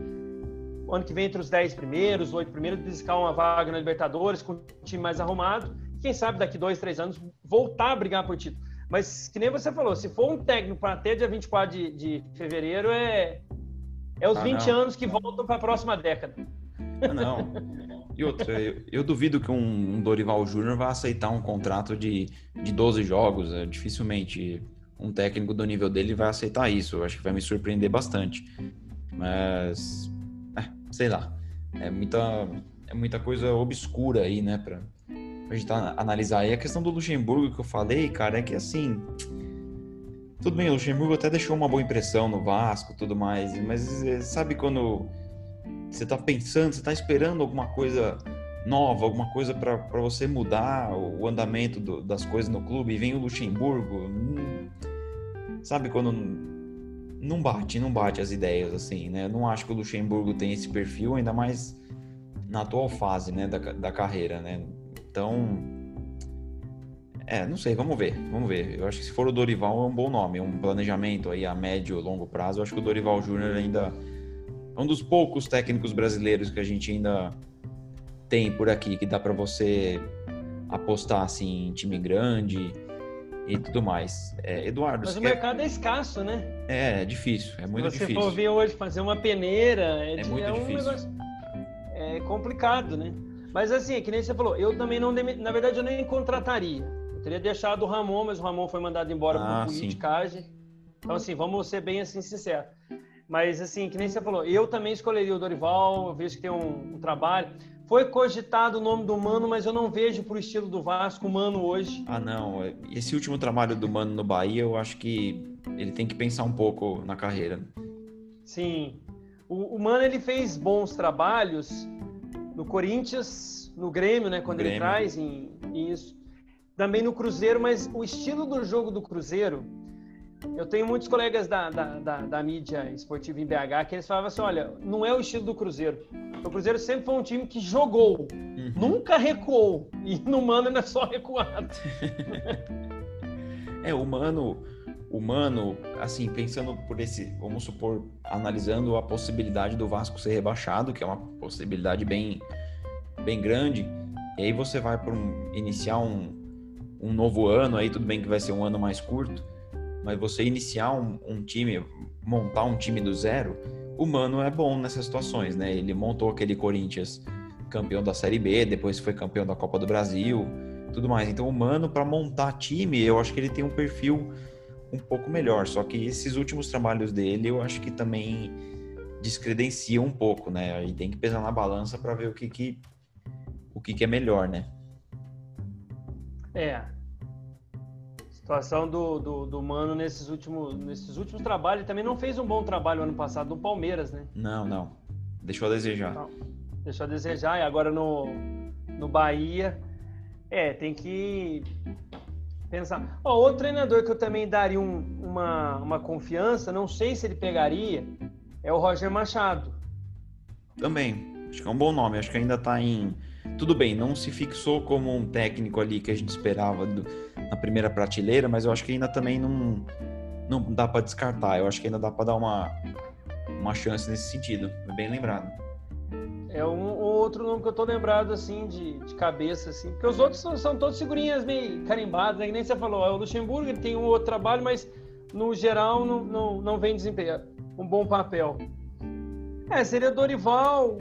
ano que vem entre os 10 primeiros, 8 primeiros, buscar uma vaga na Libertadores com um time mais arrumado. Quem sabe daqui dois, três anos voltar a brigar por título. Mas, que nem você falou, se for um técnico para até dia 24 de, de fevereiro, é, é os ah, 20 não. anos que voltam para a próxima década. Ah, não. E outra, eu, eu duvido que um, um Dorival Júnior vá aceitar um contrato de, de 12 jogos. É, dificilmente um técnico do nível dele vai aceitar isso. Eu acho que vai me surpreender bastante. Mas sei lá, é muita, é muita coisa obscura aí, né, pra, pra gente tá, analisar. E a questão do Luxemburgo que eu falei, cara, é que assim. Tudo bem, o Luxemburgo até deixou uma boa impressão no Vasco tudo mais, mas é, sabe quando você tá pensando, você tá esperando alguma coisa nova, alguma coisa para você mudar o, andamento do, das coisas no clube e vem o Luxemburgo. Hum, sabe quando não bate, não bate as ideias, assim, né? Não acho que o Luxemburgo tem esse perfil, ainda mais na atual fase, né, da, da carreira, né? Então, É, não sei, vamos ver, vamos ver. Eu acho que se for o Dorival é um bom nome, um planejamento aí a médio e longo prazo. Eu acho que o Dorival Júnior ainda é um dos poucos técnicos brasileiros que a gente ainda tem por aqui, que dá para você apostar assim em time grande e tudo mais. É, Eduardo. Mas o quer... mercado é escasso, né? É, é difícil, é muito difícil. Se você for ver hoje fazer uma peneira, é, é muito é um difícil. Negócio... É complicado, né? Mas assim, é que nem você falou, eu também não, na verdade, eu nem contrataria. Teria deixado o Ramon, mas o Ramon foi mandado embora ah, por politicagem. Então, assim, vamos ser bem assim sinceros. Mas assim, que nem você falou, eu também escolheria o Dorival, eu vejo que tem um, um trabalho. Foi cogitado o nome do Mano, mas eu não vejo pro estilo do Vasco o Mano hoje. Ah, não. Esse último trabalho do Mano no Bahia, eu acho que ele tem que pensar um pouco na carreira. Sim. O, o Mano, ele fez bons trabalhos no Corinthians, no Grêmio, né? Quando Grêmio. ele traz em, em isso. Também no Cruzeiro, mas o estilo do jogo do Cruzeiro eu tenho muitos colegas da, da, da, da, mídia esportiva em BH que eles falavam assim: olha, não é o estilo do Cruzeiro. O Cruzeiro sempre foi um time que jogou, uhum. nunca recuou. E no Mano não é só recuado. [laughs] é, o Mano, o Mano, assim, pensando por esse, vamos supor, analisando a possibilidade do Vasco ser rebaixado, que é uma possibilidade bem, bem grande, e aí você vai para um, iniciar um, um novo ano, aí tudo bem que vai ser um ano mais curto mas você iniciar um, um, time, montar um time do zero, o Mano é bom nessas situações, né? Ele montou aquele Corinthians campeão da Série B, depois foi campeão da Copa do Brasil, tudo mais. Então, o Mano, para montar time, eu acho que ele tem um perfil um pouco melhor. Só que esses últimos trabalhos dele, eu acho que também descredenciam um pouco, né? Aí tem que pesar na balança para ver o que, que o que, que é melhor, né? É, situação do, do, do, Mano nesses últimos, nesses últimos trabalhos. Ele também não fez um bom trabalho ano passado no Palmeiras, né? Não, não. Deixou a desejar. Não, deixou a desejar. E agora no, no Bahia. É, tem que pensar. Oh, outro treinador que eu também daria um, uma, uma confiança, não sei se ele pegaria, é o Roger Machado. Também. Acho que é um bom nome. Acho que ainda está em tudo bem, não se fixou como um técnico ali que a gente esperava do, na primeira prateleira, mas eu acho que ainda também não, não dá para descartar. Eu acho que ainda dá para dar uma, uma chance nesse sentido. É bem lembrado. É um outro nome que eu tô lembrado assim de, de cabeça assim, porque os outros são, são todos figurinhas meio carimbadas, né? Que nem você falou, é o Luxemburgo, ele tem um outro trabalho, mas no geral não, não, não vem desempenhar um bom papel. É, seria Dorival,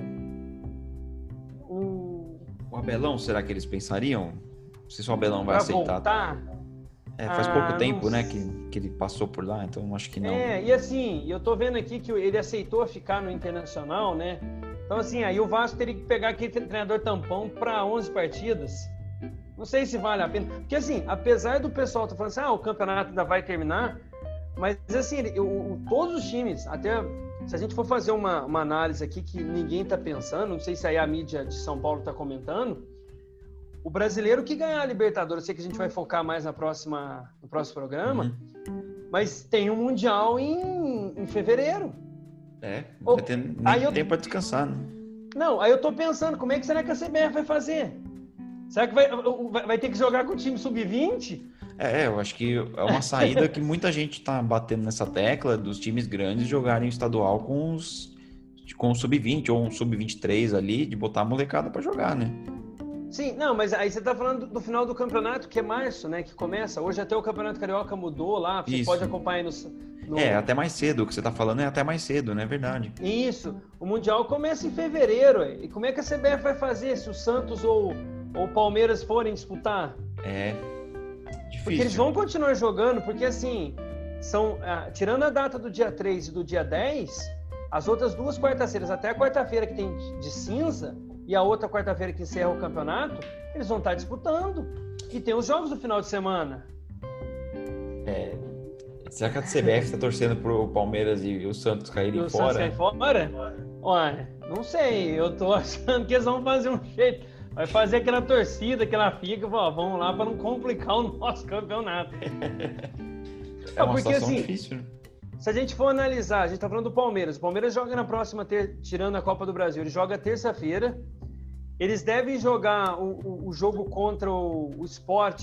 o Abelão, será que eles pensariam? Não sei se o Abelão vai pra aceitar. Voltar? É, faz ah, pouco tempo, né, que, que ele passou por lá, então acho que não. É, e assim, eu tô vendo aqui que ele aceitou ficar no Internacional, né? Então, assim, aí o Vasco teria que pegar aquele treinador tampão para 11 partidas. Não sei se vale a pena. Porque, assim, apesar do pessoal estar tá falando assim, ah, o campeonato ainda vai terminar, mas, assim, eu, todos os times, até se a gente for fazer uma, uma análise aqui que ninguém está pensando, não sei se aí a mídia de São Paulo está comentando, o brasileiro que ganhar a Libertadores, eu sei que a gente vai focar mais na próxima, no próximo programa, uhum. mas tem um Mundial em, em fevereiro. É, vai ter nem aí eu, tempo para descansar, né? Não, aí eu tô pensando, como é que será que a CBF vai fazer? Será que vai, vai ter que jogar com o time sub-20? É, eu acho que é uma saída que muita gente está batendo nessa tecla dos times grandes jogarem estadual com os com o sub-20 ou um sub-23 ali, de botar a molecada para jogar, né? Sim, não, mas aí você está falando do final do campeonato, que é março, né? Que começa. Hoje até o Campeonato Carioca mudou lá, você Isso. pode acompanhar no, no, É, até mais cedo. O que você está falando é até mais cedo, não é verdade? Isso. O Mundial começa em fevereiro. E como é que a CBF vai fazer se o Santos ou o Palmeiras forem disputar? É, Difícil. Porque eles vão continuar jogando, porque assim, são ah, tirando a data do dia 3 e do dia 10, as outras duas quartas-feiras, até a quarta-feira que tem de cinza e a outra quarta-feira que encerra o campeonato, eles vão estar disputando. E tem os jogos do final de semana. É, será que a CBF está torcendo pro Palmeiras e o Santos caírem fora? O Santos fora? Olha, não sei. Eu tô achando que eles vão fazer um jeito. Vai fazer aquela torcida que ela fica, ó, vamos lá para não complicar o nosso campeonato. [laughs] É uma porque, assim, difícil. Né? Se a gente for analisar, a gente tá falando do Palmeiras. O Palmeiras joga na próxima, ter... tirando a Copa do Brasil, ele joga terça-feira. Eles devem jogar o, o, o jogo contra o, o Sport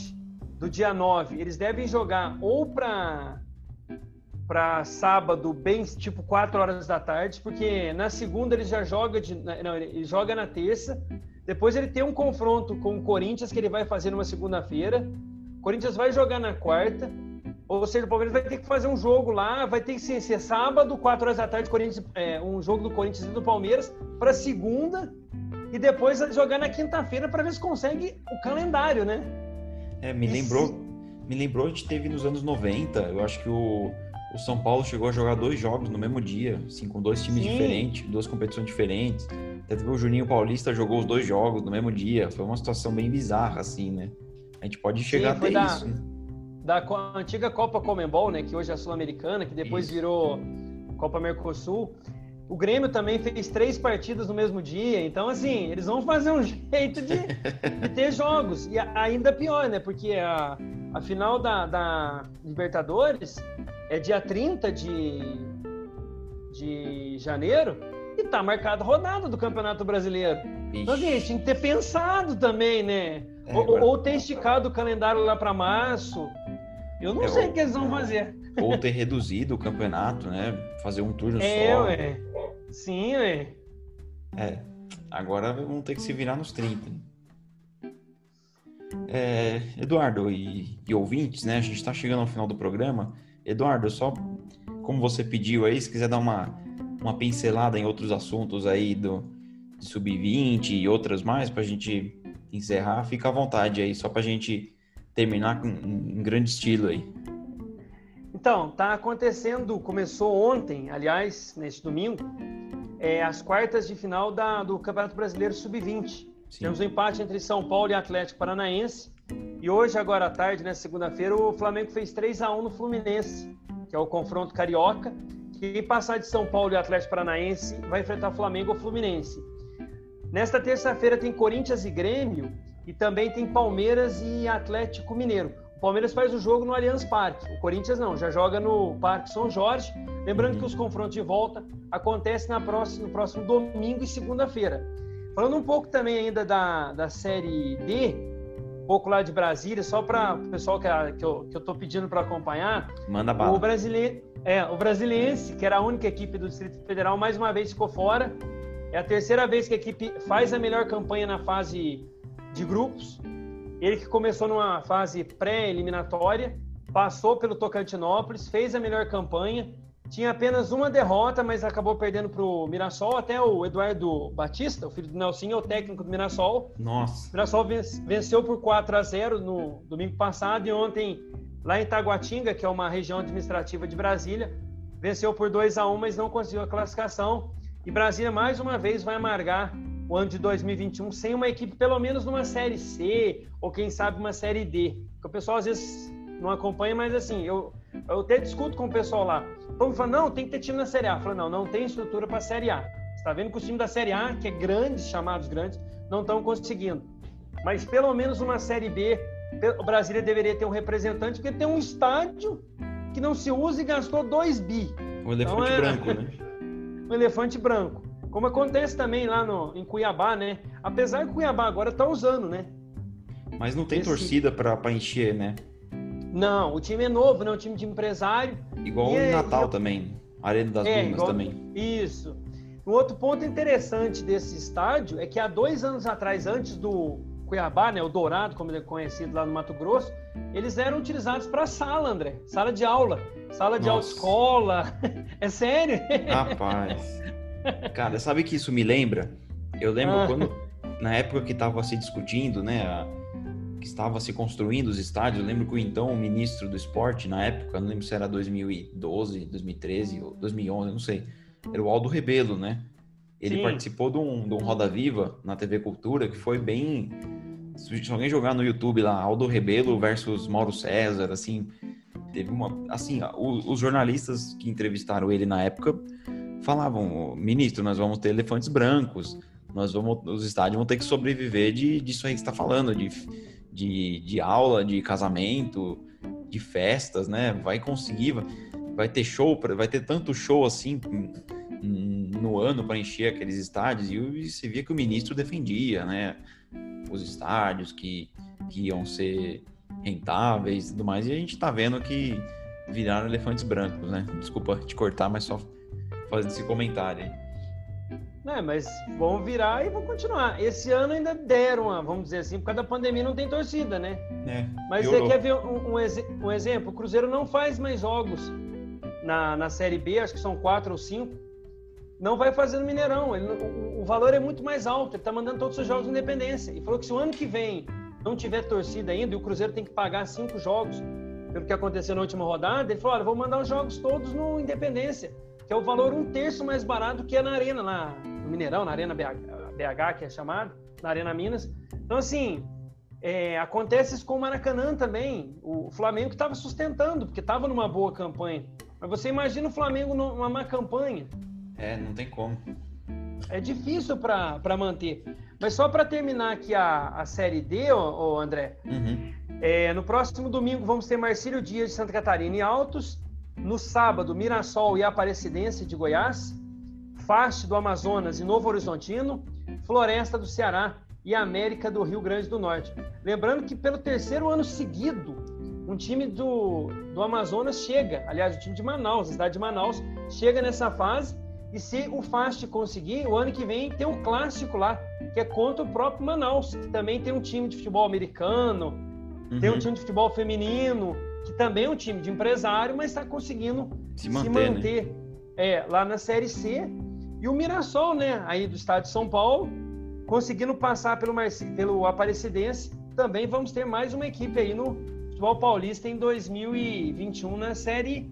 do dia 9, eles devem jogar ou para para sábado bem tipo 4 horas da tarde, porque na segunda ele já joga de não, ele joga na terça. Depois ele tem um confronto com o Corinthians que ele vai fazer numa segunda-feira. O Corinthians vai jogar na quarta. Ou seja, o Palmeiras vai ter que fazer um jogo lá, vai ter que ser, ser sábado, 4 horas da tarde, Corinthians, é, um jogo do Corinthians e do Palmeiras, para segunda, e depois jogar na quinta-feira para ver se consegue o calendário, né? É, me lembrou, me lembrou, a gente teve nos anos 90, eu acho que o, o São Paulo chegou a jogar dois jogos no mesmo dia, assim, com dois times Sim. diferentes, duas competições diferentes. Até teve o Juninho Paulista jogou os dois jogos no mesmo dia. Foi uma situação bem bizarra, assim, né? A gente pode chegar Sim, até da, isso. Né? Da antiga Copa Comembol, né? Que hoje é a Sul-Americana, que depois isso. virou Copa Mercosul. O Grêmio também fez três partidas no mesmo dia, então assim, eles vão fazer um [laughs] jeito de, de ter jogos. E ainda pior, né? Porque a, a final da, da Libertadores é dia 30 de, de janeiro e tá marcada rodada do Campeonato Brasileiro. Ixi. Então, assim, eles tinham que ter pensado também, né? É, ou, ou, ter esticado o calendário lá para março. Eu não é, sei o que eles vão fazer. Ou ter reduzido o campeonato, né? Fazer um turno é, só. Ué. Sim, ué. É. Agora vamos ter que se virar nos 30. É, Eduardo e, e, ouvintes, né? A gente está chegando ao final do programa. Eduardo, só como você pediu aí, se quiser dar uma, uma pincelada em outros assuntos aí do sub-20 e outras mais para a gente encerrar, fica à vontade aí, só para a gente terminar com, em grande estilo aí. Então, tá acontecendo, começou ontem, aliás, neste domingo, é, as quartas de final da, do Campeonato Brasileiro Sub-20. Temos um empate entre São Paulo e Atlético Paranaense. E hoje, agora à tarde, na segunda-feira, o Flamengo fez 3 a 1 no Fluminense, que é o confronto carioca. Que passar de São Paulo e Atlético Paranaense vai enfrentar Flamengo ou Fluminense. Nesta terça-feira tem Corinthians e Grêmio e também tem Palmeiras e Atlético Mineiro. O Palmeiras faz o jogo no Allianz Parque, o Corinthians não, já joga no Parque São Jorge. Lembrando que os confrontos de volta acontecem na próxima, no próximo domingo e segunda-feira. Falando um pouco também ainda da, da Série D, pouco lá de Brasília, só para o pessoal que, que, eu, que eu tô pedindo para acompanhar. Manda bala. O, brasile... é, o Brasiliense, que era a única equipe do Distrito Federal, mais uma vez ficou fora. É a terceira vez que a equipe faz a melhor campanha na fase de grupos. Ele que começou numa fase pré-eliminatória, passou pelo Tocantinópolis, fez a melhor campanha, tinha apenas uma derrota, mas acabou perdendo para o Mirassol. Até o Eduardo Batista, o filho do Nelson, é o técnico do Mirassol. Nossa. O Mirassol venceu por 4 a 0 no domingo passado e ontem, lá em Taguatinga, que é uma região administrativa de Brasília, venceu por 2 a 1 mas não conseguiu a classificação. E Brasília, mais uma vez, vai amargar o ano de 2021 sem uma equipe, pelo menos numa Série C, ou quem sabe uma Série D. Que o pessoal às vezes não acompanha, mas assim, eu, eu até discuto com o pessoal lá. Então, fala, não, tem que ter time na Série A. Fala, não, não tem estrutura para a Série A. Você está vendo que os times da Série A, que é grandes, chamados grandes, não estão conseguindo. Mas pelo menos uma Série B, o Brasília deveria ter um representante, porque tem um estádio que não se usa e gastou 2 bi. Um elefante então, é... branco, né? [laughs] um elefante branco. Como acontece também lá no, em Cuiabá, né? Apesar que Cuiabá agora está usando, né? Mas não tem Esse... torcida para encher, né? Não, o time é novo, né? Um time de empresário. Igual o Natal é... também. Arena das é, Dunas igual... também. Isso. Um outro ponto interessante desse estádio é que há dois anos atrás, antes do Cuiabá, né, o Dourado, como ele é conhecido lá no Mato Grosso, eles eram utilizados para sala, André, sala de aula, sala de autoescola. [laughs] é sério? Rapaz. Cara, sabe que isso me lembra? Eu lembro ah. quando, na época que estava se discutindo, né, a, estava se construindo os estádios, eu lembro que o então o ministro do esporte, na época, não lembro se era 2012, 2013 ou 2011, não sei, era o Aldo Rebelo, né? Ele Sim. participou de um, de um Roda Viva na TV Cultura, que foi bem. Se alguém jogar no YouTube lá, Aldo Rebelo versus Mauro César, assim, teve uma. Assim, os jornalistas que entrevistaram ele na época falavam, ministro, nós vamos ter elefantes brancos, nós vamos, os estádios vão ter que sobreviver de, disso aí que está falando, de, de, de aula, de casamento, de festas, né? Vai conseguir, vai ter show, vai ter tanto show assim no ano para encher aqueles estádios e você via que o ministro defendia, né? Os estádios que, que iam ser rentáveis e tudo mais. E a gente está vendo que viraram elefantes brancos, né? Desculpa te cortar, mas só fazendo esse comentário aí. É, mas vão virar e vão continuar. Esse ano ainda deram, vamos dizer assim, por causa da pandemia não tem torcida, né? É, mas você quer ver um, um, um, exemplo? O Cruzeiro não faz mais jogos na, na Série B, acho que são quatro ou cinco. Não vai fazer no Mineirão. Ele, o, o, valor é muito mais alto. Ele está mandando todos os jogos de independência. E falou que se o ano que vem não tiver torcida ainda e o Cruzeiro tem que pagar cinco jogos pelo que aconteceu na última rodada, ele falou: olha, vou mandar os jogos todos no Independência, que é o valor um terço mais barato que é na Arena, lá no Mineirão, na Arena BH, BH que é chamado, na Arena Minas. Então, assim, é, acontece isso com o Maracanã também. O Flamengo estava sustentando, porque estava numa boa campanha. Mas você imagina o Flamengo numa má campanha. É, não tem como. É difícil para manter. Mas só para terminar aqui a, a Série D, ô, ô André, uhum. é, no próximo domingo vamos ter Marcílio Dias de Santa Catarina e Altos. No sábado, Mirassol e Aparecidense de Goiás. Faste do Amazonas e Novo Horizontino. Floresta do Ceará e América do Rio Grande do Norte. Lembrando que pelo terceiro ano seguido, um time do, do Amazonas chega, aliás, o time de Manaus, a cidade de Manaus, chega nessa fase e se o Fast conseguir, o ano que vem tem um clássico lá, que é contra o próprio Manaus, que também tem um time de futebol americano, uhum. tem um time de futebol feminino, que também é um time de empresário, mas está conseguindo se manter, se manter né? é, lá na Série C. E o Mirassol, né, aí do estado de São Paulo, conseguindo passar pelo, Marci... pelo Aparecidense. Também vamos ter mais uma equipe aí no futebol paulista em 2021 na Série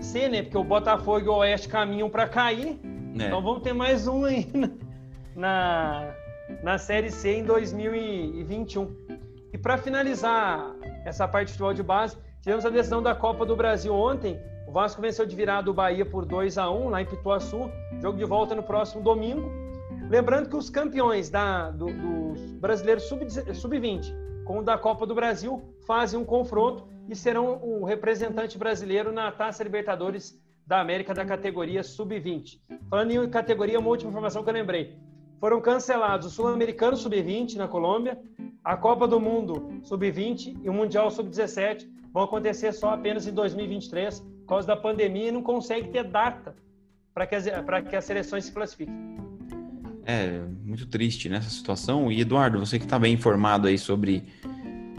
C, né? Porque o Botafogo e o Oeste caminham para cair. É. Então vamos ter mais um aí [laughs] na, na Série C em 2021. E para finalizar essa parte de futebol de base, tivemos a decisão da Copa do Brasil ontem. O Vasco venceu de virada o Bahia por 2 a 1 lá em Pituaçu. Jogo de volta no próximo domingo. Lembrando que os campeões da, do, dos brasileiros sub-20 sub com o da Copa do Brasil fazem um confronto e serão o representante brasileiro na Taça Libertadores da América da categoria Sub-20. Falando em categoria, uma última informação que eu lembrei. Foram cancelados o Sul-Americano Sub-20 na Colômbia, a Copa do Mundo Sub-20 e o Mundial Sub-17 vão acontecer só apenas em 2023 por causa da pandemia e não consegue ter data para que, as, que as seleções se classifiquem. É, muito triste nessa situação. E Eduardo, você que está bem informado aí sobre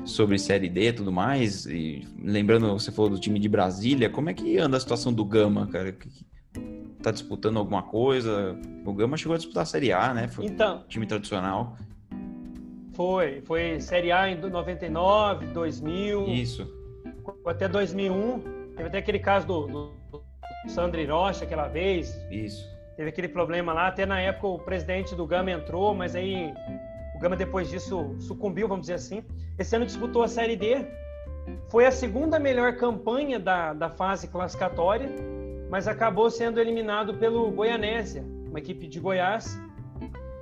sobre Série D e tudo mais. E lembrando, você falou do time de Brasília, como é que anda a situação do Gama, cara? Tá disputando alguma coisa? O Gama chegou a disputar a Série A, né? Foi então, time tradicional. Foi, foi Série A em 99, 2000. Isso. Até 2001. Teve até aquele caso do, do, do Sandro Rocha aquela vez. Isso. Teve aquele problema lá. Até na época o presidente do Gama entrou, mas aí o Gama depois disso sucumbiu, vamos dizer assim. Esse ano disputou a Série D. Foi a segunda melhor campanha da, da fase classificatória, mas acabou sendo eliminado pelo Goianésia, uma equipe de Goiás.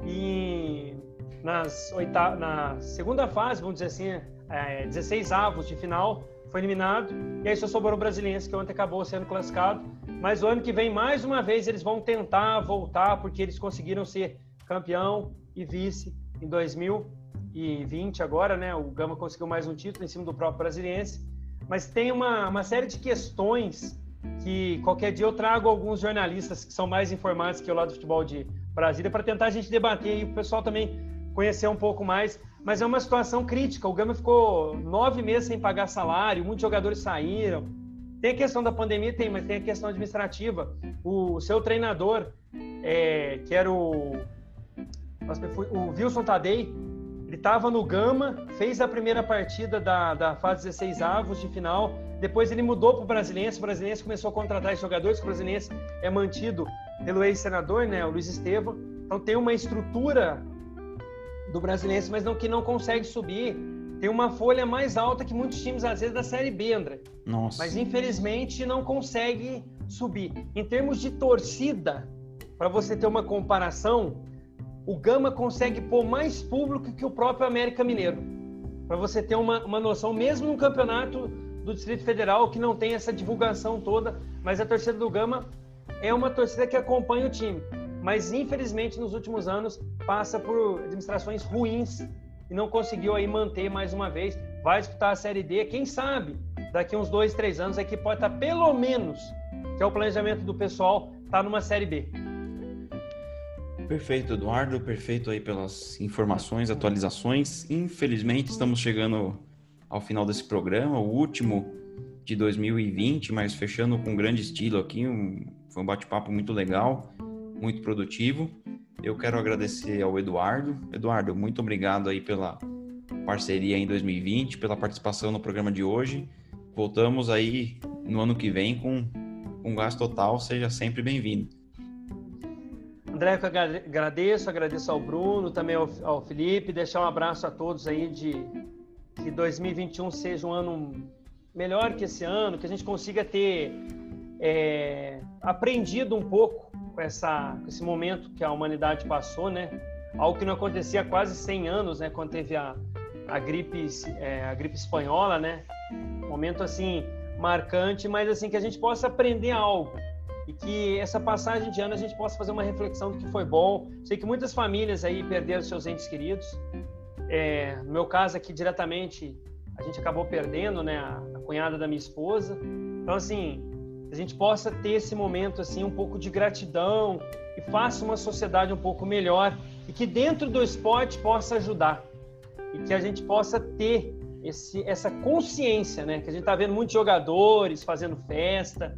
E nas oita... na segunda fase, vamos dizer assim, é, 16 avos de final, foi eliminado. E aí só sobrou o Brasiliense, que ontem acabou sendo classificado. Mas o ano que vem, mais uma vez, eles vão tentar voltar, porque eles conseguiram ser campeão e vice em 2020 agora, né? O Gama conseguiu mais um título em cima do próprio Brasiliense. Mas tem uma, uma série de questões que qualquer dia eu trago alguns jornalistas que são mais informados que eu lá do futebol de Brasília para tentar a gente debater e o pessoal também conhecer um pouco mais. Mas é uma situação crítica. O Gama ficou nove meses sem pagar salário, muitos jogadores saíram. Tem a questão da pandemia, tem, mas tem a questão administrativa. O seu treinador, é, que era o o Wilson Tadei, ele estava no Gama, fez a primeira partida da, da fase 16 avos de final, depois ele mudou para o Brasiliense, o Brasiliense começou a contratar jogadores, o Brasiliense é mantido pelo ex-senador, né, o Luiz Estevam, então tem uma estrutura do Brasiliense, mas não que não consegue subir, tem uma folha mais alta que muitos times, às vezes, da Série B, André. Nossa. Mas, infelizmente, não consegue subir. Em termos de torcida, para você ter uma comparação, o Gama consegue pôr mais público que o próprio América Mineiro. Para você ter uma, uma noção, mesmo no campeonato do Distrito Federal, que não tem essa divulgação toda, mas a torcida do Gama é uma torcida que acompanha o time. Mas, infelizmente, nos últimos anos, passa por administrações ruins e não conseguiu aí manter mais uma vez. vai disputar a Série D. Quem sabe daqui uns dois, três anos a equipe pode estar pelo menos, que é o planejamento do pessoal, tá numa Série B. Perfeito, Eduardo. Perfeito aí pelas informações, atualizações. Infelizmente, estamos chegando ao final desse programa, o último de 2020, mas fechando com grande estilo aqui. Um, foi um bate-papo muito legal, muito produtivo. Eu quero agradecer ao Eduardo. Eduardo, muito obrigado aí pela parceria em 2020, pela participação no programa de hoje. Voltamos aí no ano que vem com um gasto total. Seja sempre bem-vindo. André, eu agradeço, agradeço ao Bruno, também ao, ao Felipe, deixar um abraço a todos aí de que 2021 seja um ano melhor que esse ano, que a gente consiga ter é, aprendido um pouco com, essa, com esse momento que a humanidade passou, né? Algo que não acontecia há quase 100 anos, né? Quando teve a, a, gripe, é, a gripe espanhola, né? Momento, assim, marcante, mas, assim, que a gente possa aprender algo e que essa passagem de ano a gente possa fazer uma reflexão do que foi bom. Sei que muitas famílias aí perderam seus entes queridos. É, no meu caso aqui diretamente, a gente acabou perdendo, né, a, a cunhada da minha esposa. Então assim, a gente possa ter esse momento assim um pouco de gratidão e faça uma sociedade um pouco melhor e que dentro do esporte possa ajudar e que a gente possa ter esse, essa consciência, né? Que a gente está vendo muitos jogadores fazendo festa,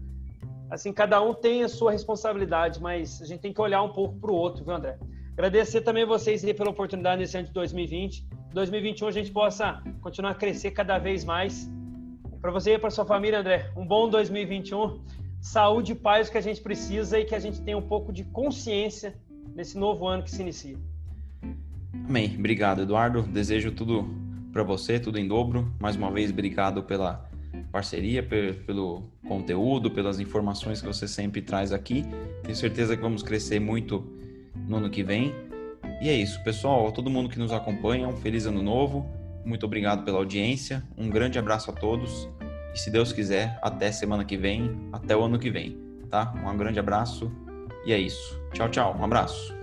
assim, cada um tem a sua responsabilidade, mas a gente tem que olhar um pouco para o outro, viu, André? Agradecer também vocês aí pela oportunidade nesse ano de 2020. 2021 a gente possa continuar a crescer cada vez mais. Para você e para sua família, André, um bom 2021. Saúde e paz que a gente precisa e que a gente tenha um pouco de consciência nesse novo ano que se inicia. Amém. Obrigado, Eduardo. Desejo tudo para você, tudo em dobro. Mais uma vez, obrigado pela parceria, pelo conteúdo, pelas informações que você sempre traz aqui. Tenho certeza que vamos crescer muito no ano que vem. E é isso, pessoal. Todo mundo que nos acompanha, um feliz ano novo. Muito obrigado pela audiência. Um grande abraço a todos. E se Deus quiser, até semana que vem, até o ano que vem, tá? Um grande abraço. E é isso. Tchau, tchau. Um abraço.